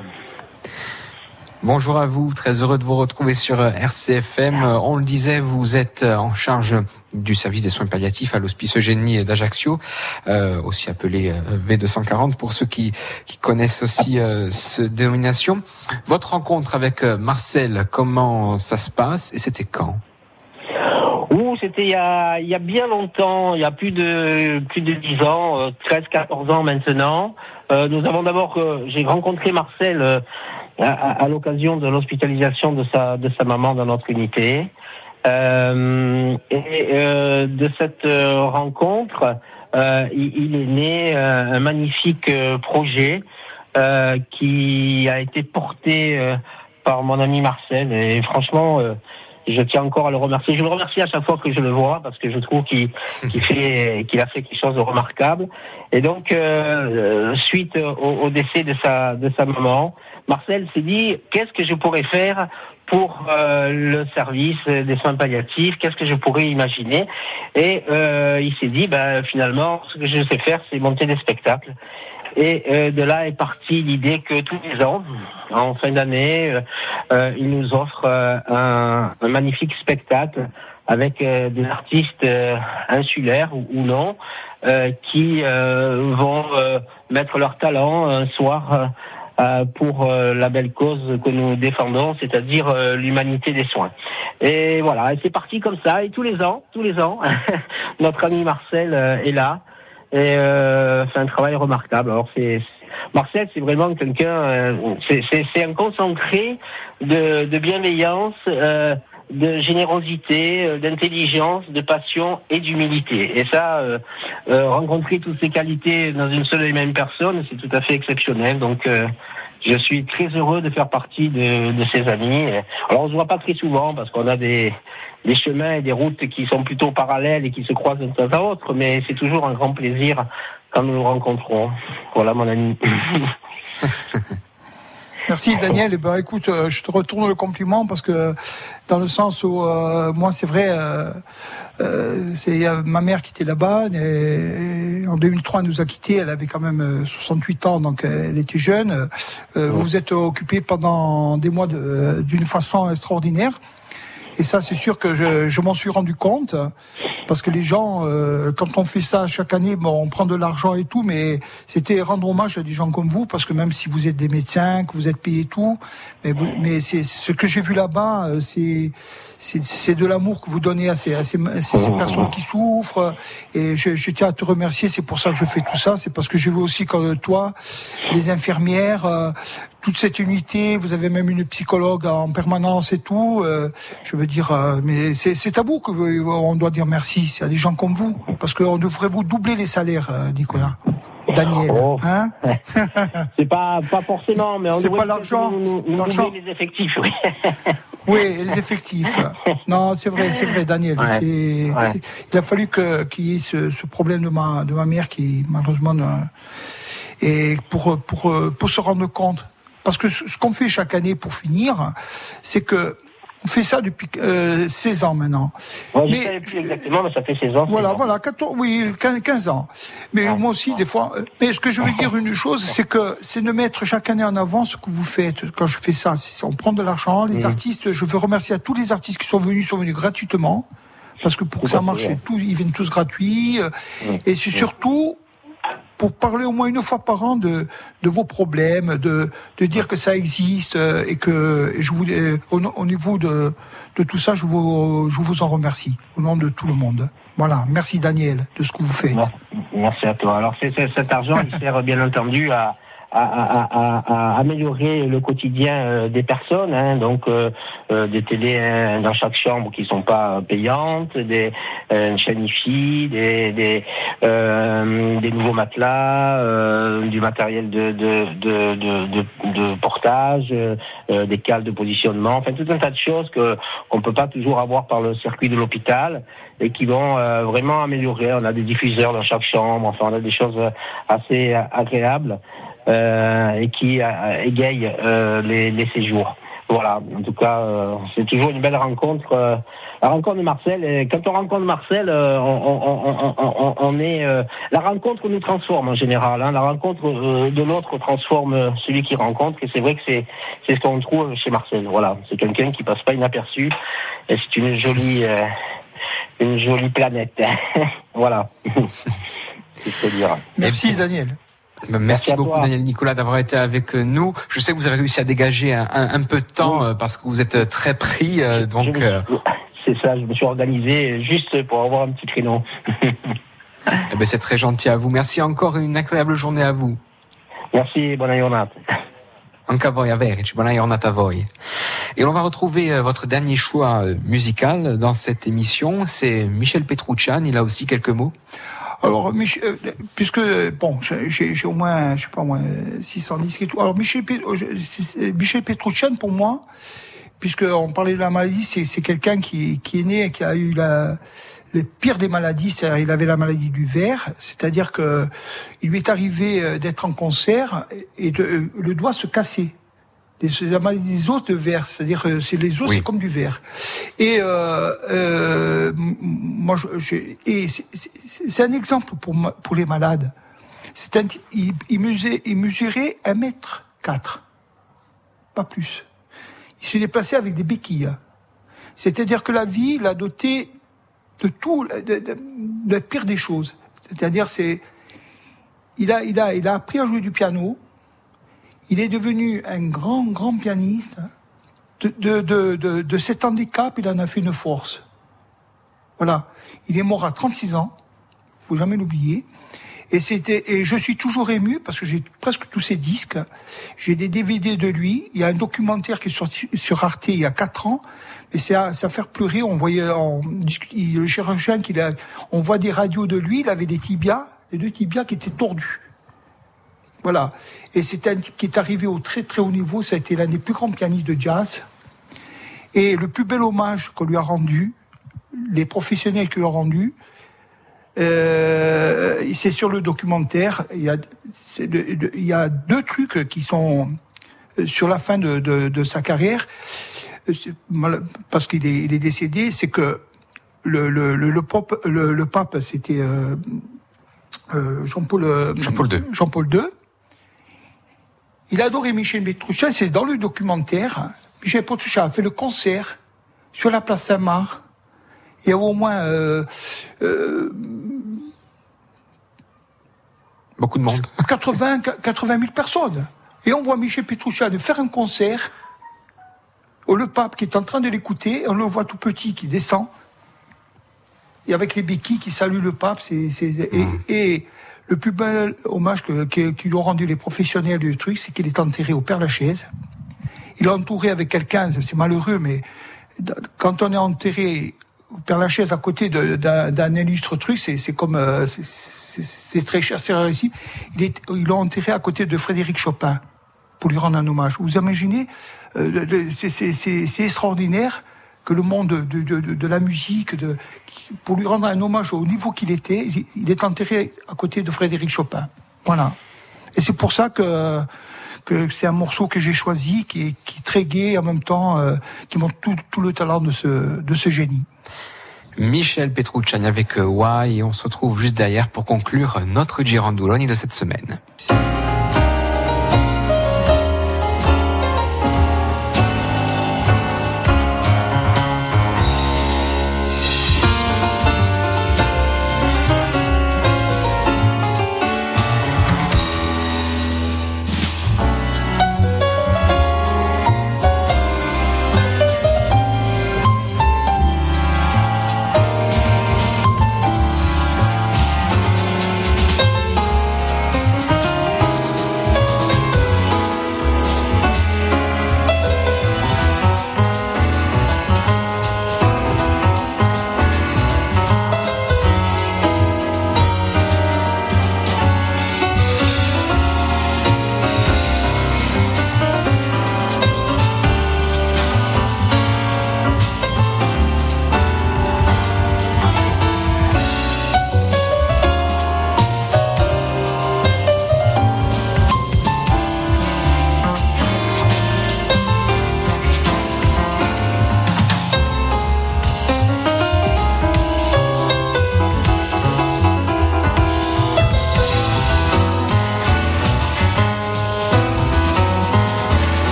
Bonjour à vous, très heureux de vous retrouver sur euh, RCFM. Euh, On le disait, vous êtes euh, en charge du service des soins palliatifs à l'hospice Eugénie d'Ajaccio, euh, aussi appelé euh, V240 pour ceux qui, qui connaissent aussi euh, cette dénomination. Votre rencontre avec Marcel, comment ça se passe et c'était quand? Ouh, c'était il y a, il y a bien longtemps, il y a plus de plus de 10 ans, euh, 13, 14 ans maintenant. Euh, nous avons d'abord, j'ai rencontré Marcel à, à- l'occasion de l'hospitalisation de sa de sa maman dans notre unité. Euh, et euh, de cette euh, rencontre, euh, il, il est né euh, un magnifique euh, projet euh, qui a été porté euh, par mon ami Marcel. Et franchement, euh, je tiens encore à le remercier. Je le remercie à chaque fois que je le vois parce que je trouve qu'il [LAUGHS] fait qu'il a fait quelque chose de remarquable. Et donc, suite au, au décès de sa de sa maman, Marcel s'est dit qu'est-ce que je pourrais faire pour euh, le service des soins palliatifs, qu'est-ce que je pourrais imaginer? Et euh, il s'est dit, ben, finalement, ce que je sais faire, c'est monter des spectacles. Et euh, de là est partie l'idée que tous les ans, en fin d'année, euh, il nous offre un, un magnifique spectacle avec des artistes insulaires ou, non, qui vont mettre leur talent un soir pour euh, la belle cause que nous défendons, c'est-à-dire euh, l'humanité des soins. Et voilà, et c'est parti comme ça. Et tous les ans, tous les ans, [LAUGHS] notre ami Marcel euh, est là et euh, fait un travail remarquable. Alors c'est Marcel, c'est vraiment quelqu'un, euh, c'est un concentré de, de bienveillance, euh, de générosité, euh, d'intelligence, de passion et d'humilité. Et ça, euh, euh, rencontrer toutes ces qualités dans une seule et même personne, c'est tout à fait exceptionnel. Donc euh, je suis très heureux de faire partie de, de ses amis. Alors on se voit pas très souvent parce qu'on a des, des chemins et des routes qui sont plutôt parallèles et qui se croisent de temps à autre, mais c'est toujours un grand plaisir quand nous nous rencontrons. Voilà mon ami. [LAUGHS] Merci Daniel. Eh ben, écoute, euh, je te retourne le compliment parce que dans le sens où euh, moi c'est vrai, euh, euh, c'est ma mère qui était là-bas. et- et en 2003, elle nous a quittés. Elle avait quand même euh, 68 ans, donc euh, elle était jeune. Euh, Vous vous êtes occupé pendant des mois de- d'une façon extraordinaire. Et ça, c'est sûr que je, je m'en suis rendu compte, parce que les gens, euh, quand on fait ça chaque année, bon, on prend de l'argent et tout, mais c'était rendre hommage à des gens comme vous, parce que même si vous êtes des médecins, que vous êtes payés et tout, mais, vous- mais c'est ce que j'ai vu là-bas, euh, c'est c'est de l'amour que vous donnez à ces, à ces, à ces personnes qui souffrent. Et je, je tiens à te remercier. C'est pour ça que je fais tout ça. C'est parce que j'ai vu aussi comme toi les infirmières, euh, toute cette unité. Vous avez même une psychologue en permanence et tout. euh, je veux dire, euh, mais c'est à vous que vous- on doit dire merci. C'est à des gens comme vous, parce qu'on devrait vous doubler les salaires, euh, Nicolas. Daniel, hein [LAUGHS] C'est pas, pas forcément, mais on C'est devrait pas l'argent, les effectifs, oui. [LAUGHS] Oui, les effectifs. Non, c'est vrai, c'est vrai, Daniel. Ouais. Ouais. il a fallu que- qu'il y ait ce, ce problème de ma, de ma mère qui, malheureusement, et pour, pour, pour se rendre compte. Parce que ce qu'on fait chaque année pour finir, c'est que on fait ça depuis euh, 16 ans maintenant. Ouais, je Mais- savais plus exactement, mais ça fait 16 ans. Voilà, 16 ans. voilà, 14, oui, 15, 15 ans. Mais moi aussi, des fois. euh, Mais ce que je veux dire une chose, c'est que c'est de mettre chaque année en avant ce que vous faites. Quand je fais ça, on prend de l'argent. Les Mhm. artistes, je veux remercier à tous les artistes qui sont venus, sont venus gratuitement. Parce que pour que ça marche, ils viennent tous gratuits. euh, Et c'est surtout pour parler au moins une fois par an de, de vos problèmes, de, de dire que ça existe euh, et que je vous, euh, au, au niveau de, de tout ça, je vous, je vous en remercie au nom de tout le monde. Voilà, merci Daniel de ce que vous faites. Merci à toi. Alors, c'est, c'est- cet argent, il sert bien entendu à, à, à, à, améliorer le quotidien euh, des personnes. Hein, donc, euh, euh, des télés hein, dans chaque chambre qui sont pas payantes, des euh, des, des, euh, des nouveaux matelas, euh, du matériel de, de, de, de, de, portage, des cales de positionnement, enfin tout un tas de choses que qu'on peut pas toujours avoir par le circuit de l'hôpital et qui vont vraiment améliorer. On a des diffuseurs dans chaque chambre, enfin on a des choses assez agréables et qui euh, égayent euh, les, les séjours. Voilà, en tout cas, euh, c'est toujours une belle rencontre. euh, la rencontre de Marcel, et quand on rencontre Marcel, euh, on, on, on, on, on- on est... euh, la rencontre nous transforme en général. Hein, la rencontre euh, de l'autre transforme euh, celui qui rencontre. Et c'est vrai que c'est c'est ce qu'on trouve chez Marcel. Voilà, c'est quelqu'un qui passe pas inaperçu. Et c'est une jolie... euh, une jolie planète. [LAUGHS] voilà. [LAUGHS] C'est ce que dire. Merci Daniel. Ben, Merci, beaucoup. Daniel Nicolas d'avoir été avec nous. Je sais que vous avez réussi à dégager un, un- un peu de temps euh, parce que vous êtes euh, très pris. euh, donc, euh, [LAUGHS] C'est ça, je me suis organisé juste pour avoir un petit créneau. [LAUGHS] eh ben, c'est très gentil à vous. Merci encore et une incroyable journée à vous. Merci, bonne giornata. Anche a voi averci, buona giornata a voi. Et on va retrouver euh, votre dernier choix euh, musical dans cette émission. C'est Michel Petrouccian. Il a aussi quelques mots. Alors, Mich- euh, puisque, euh, bon, j'ai au moins, je sais pas moi, 600 disques et tout. Alors, Michel, euh, Michel pour moi, puisqu'on parlait de la maladie, c'est quelqu'un qui, qui est né et qui a eu la, le pire des maladies, c'est-à-dire il avait la maladie du verre, c'est-à-dire que il lui est arrivé euh, d'être en concert et de, euh, le doigt se casser. Des os de verre, c'est-à-dire que c'est les os, Oui. c'est comme du verre. Et euh, euh, moi, je, je- et c'est- un exemple pour pour les malades. C'est un, il, il, mesurait, il mesurait un mètre quatre, pas plus. Il se déplaçait avec des béquilles. C'est-à-dire que la vie l'a doté de tout, de, de- de la pire des choses. C'est-à-dire, c'est, il a, il a, il a appris à jouer du piano. Il est devenu un grand, grand pianiste. De, de, de, de, cet handicap, il en a fait une force. Voilà. Il est mort à 36 ans. Faut jamais l'oublier. Et c'était, et je suis toujours ému parce que j'ai presque tous ses disques. J'ai des DVD de lui. Il y a un documentaire qui est sorti sur Arte il y a quatre ans. Mais c'est à, à faire pleurer. On voyait, on le chirurgien qu'il a, on voit des radios de lui. Il avait des tibias, les deux tibias qui étaient tordus. Voilà. Et c'est un type qui est arrivé au très très haut niveau. Ça a été l'un des plus grands pianistes de jazz. Et le plus bel hommage qu'on lui a rendu, les professionnels qui l'ont rendu, euh, c'est sur le documentaire. Il y, a, c'est de- de- il y a deux trucs qui sont euh, sur la fin de, sa carrière, euh, parce qu'il est, décédé, c'est que le, le, le, le, pop- le, le pape, c'était euh, euh, Jean-Paul euh, Jean-Paul II. Jean-Paul II. Il adorait Michel Petrouccian, c'est dans le documentaire. Michel Petrouccian a fait le concert sur la place Saint-Marc. Il y a au moins euh, euh, Beaucoup de monde. 80, 80 000 personnes. Et on voit Michel Petrouccian faire un concert. Le pape qui est en train de l'écouter, on le voit tout petit qui descend. Et avec les béquilles qui saluent le pape. c'est c'est- et, et le plus bel hommage que, que- qu'ils ont rendu les professionnels du truc, c'est qu'il est enterré au Père Lachaise. Il est entouré avec quelqu'un, c'est malheureux, mais quand on est enterré au Père Lachaise à côté d'un illustre truc, c'est comme euh, c'est- très cher, c'est rarissime. Il est, ils l'ont enterré à côté de Frédéric Chopin pour lui rendre un hommage. Vous imaginez, euh, c'est extraordinaire que le monde de, de, la musique, pour lui rendre un hommage au niveau qu'il était, il- est enterré à côté de Frédéric Chopin. Voilà. Et c'est pour ça que, que c'est un morceau que j'ai choisi, qui est, qui très gai en même temps, euh, qui montre tout, tout le talent de ce, de ce génie. Michel Petrouchani avec euh, Why et on se retrouve juste derrière pour conclure notre Girandoulogne de cette semaine.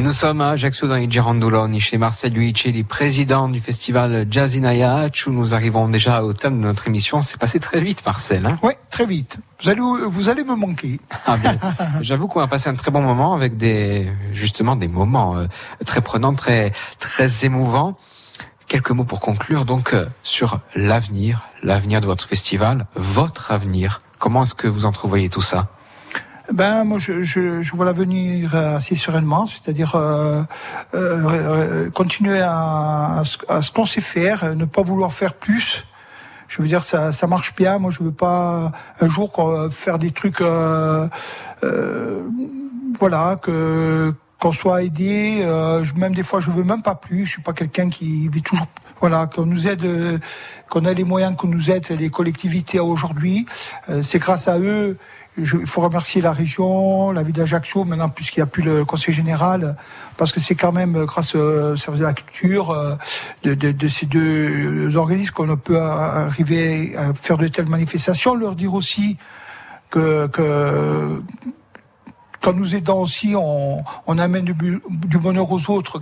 Et nous sommes à Ajaccio dans les Girandoloni chez Marcel Luicelli, président du festival Jazz in Ayac, où nous arrivons déjà au thème de notre émission. C'est passé très vite, Marcel. Hein Oui, très vite. Vous allez, vous allez me manquer. [LAUGHS] Ah, bien. J'avoue qu'on a passé un très bon moment avec des, justement, des moments euh, très prenants, très, très émouvants. Quelques mots pour conclure donc euh, sur l'avenir, l'avenir de votre festival, votre avenir. Comment est-ce que vous entrevoyez tout ça? Ben moi je, je, je vois l'avenir assez sereinement, c'est-à-dire euh, euh, continuer à, à ce, qu'on sait faire, ne pas vouloir faire plus. Je veux dire ça, ça marche bien. Moi je veux pas un jour qu'on- faire des trucs, euh, euh, voilà que qu'on soit aidé. euh, même des fois je veux même pas plus. Je suis pas quelqu'un qui vit toujours. Voilà, qu'on nous aide, euh, qu'on ait les moyens qu'on nous aide les collectivités aujourd'hui. Euh, c'est grâce à eux. Il faut remercier la région, la ville d'Ajaccio, maintenant puisqu'il n'y a plus le conseil général, parce que c'est quand même grâce au service de la culture euh, de, ces deux organismes qu'on peut arriver à faire de telles manifestations. Leur dire aussi que, qu'en nous aidant aussi, on, amène du bonheur aux autres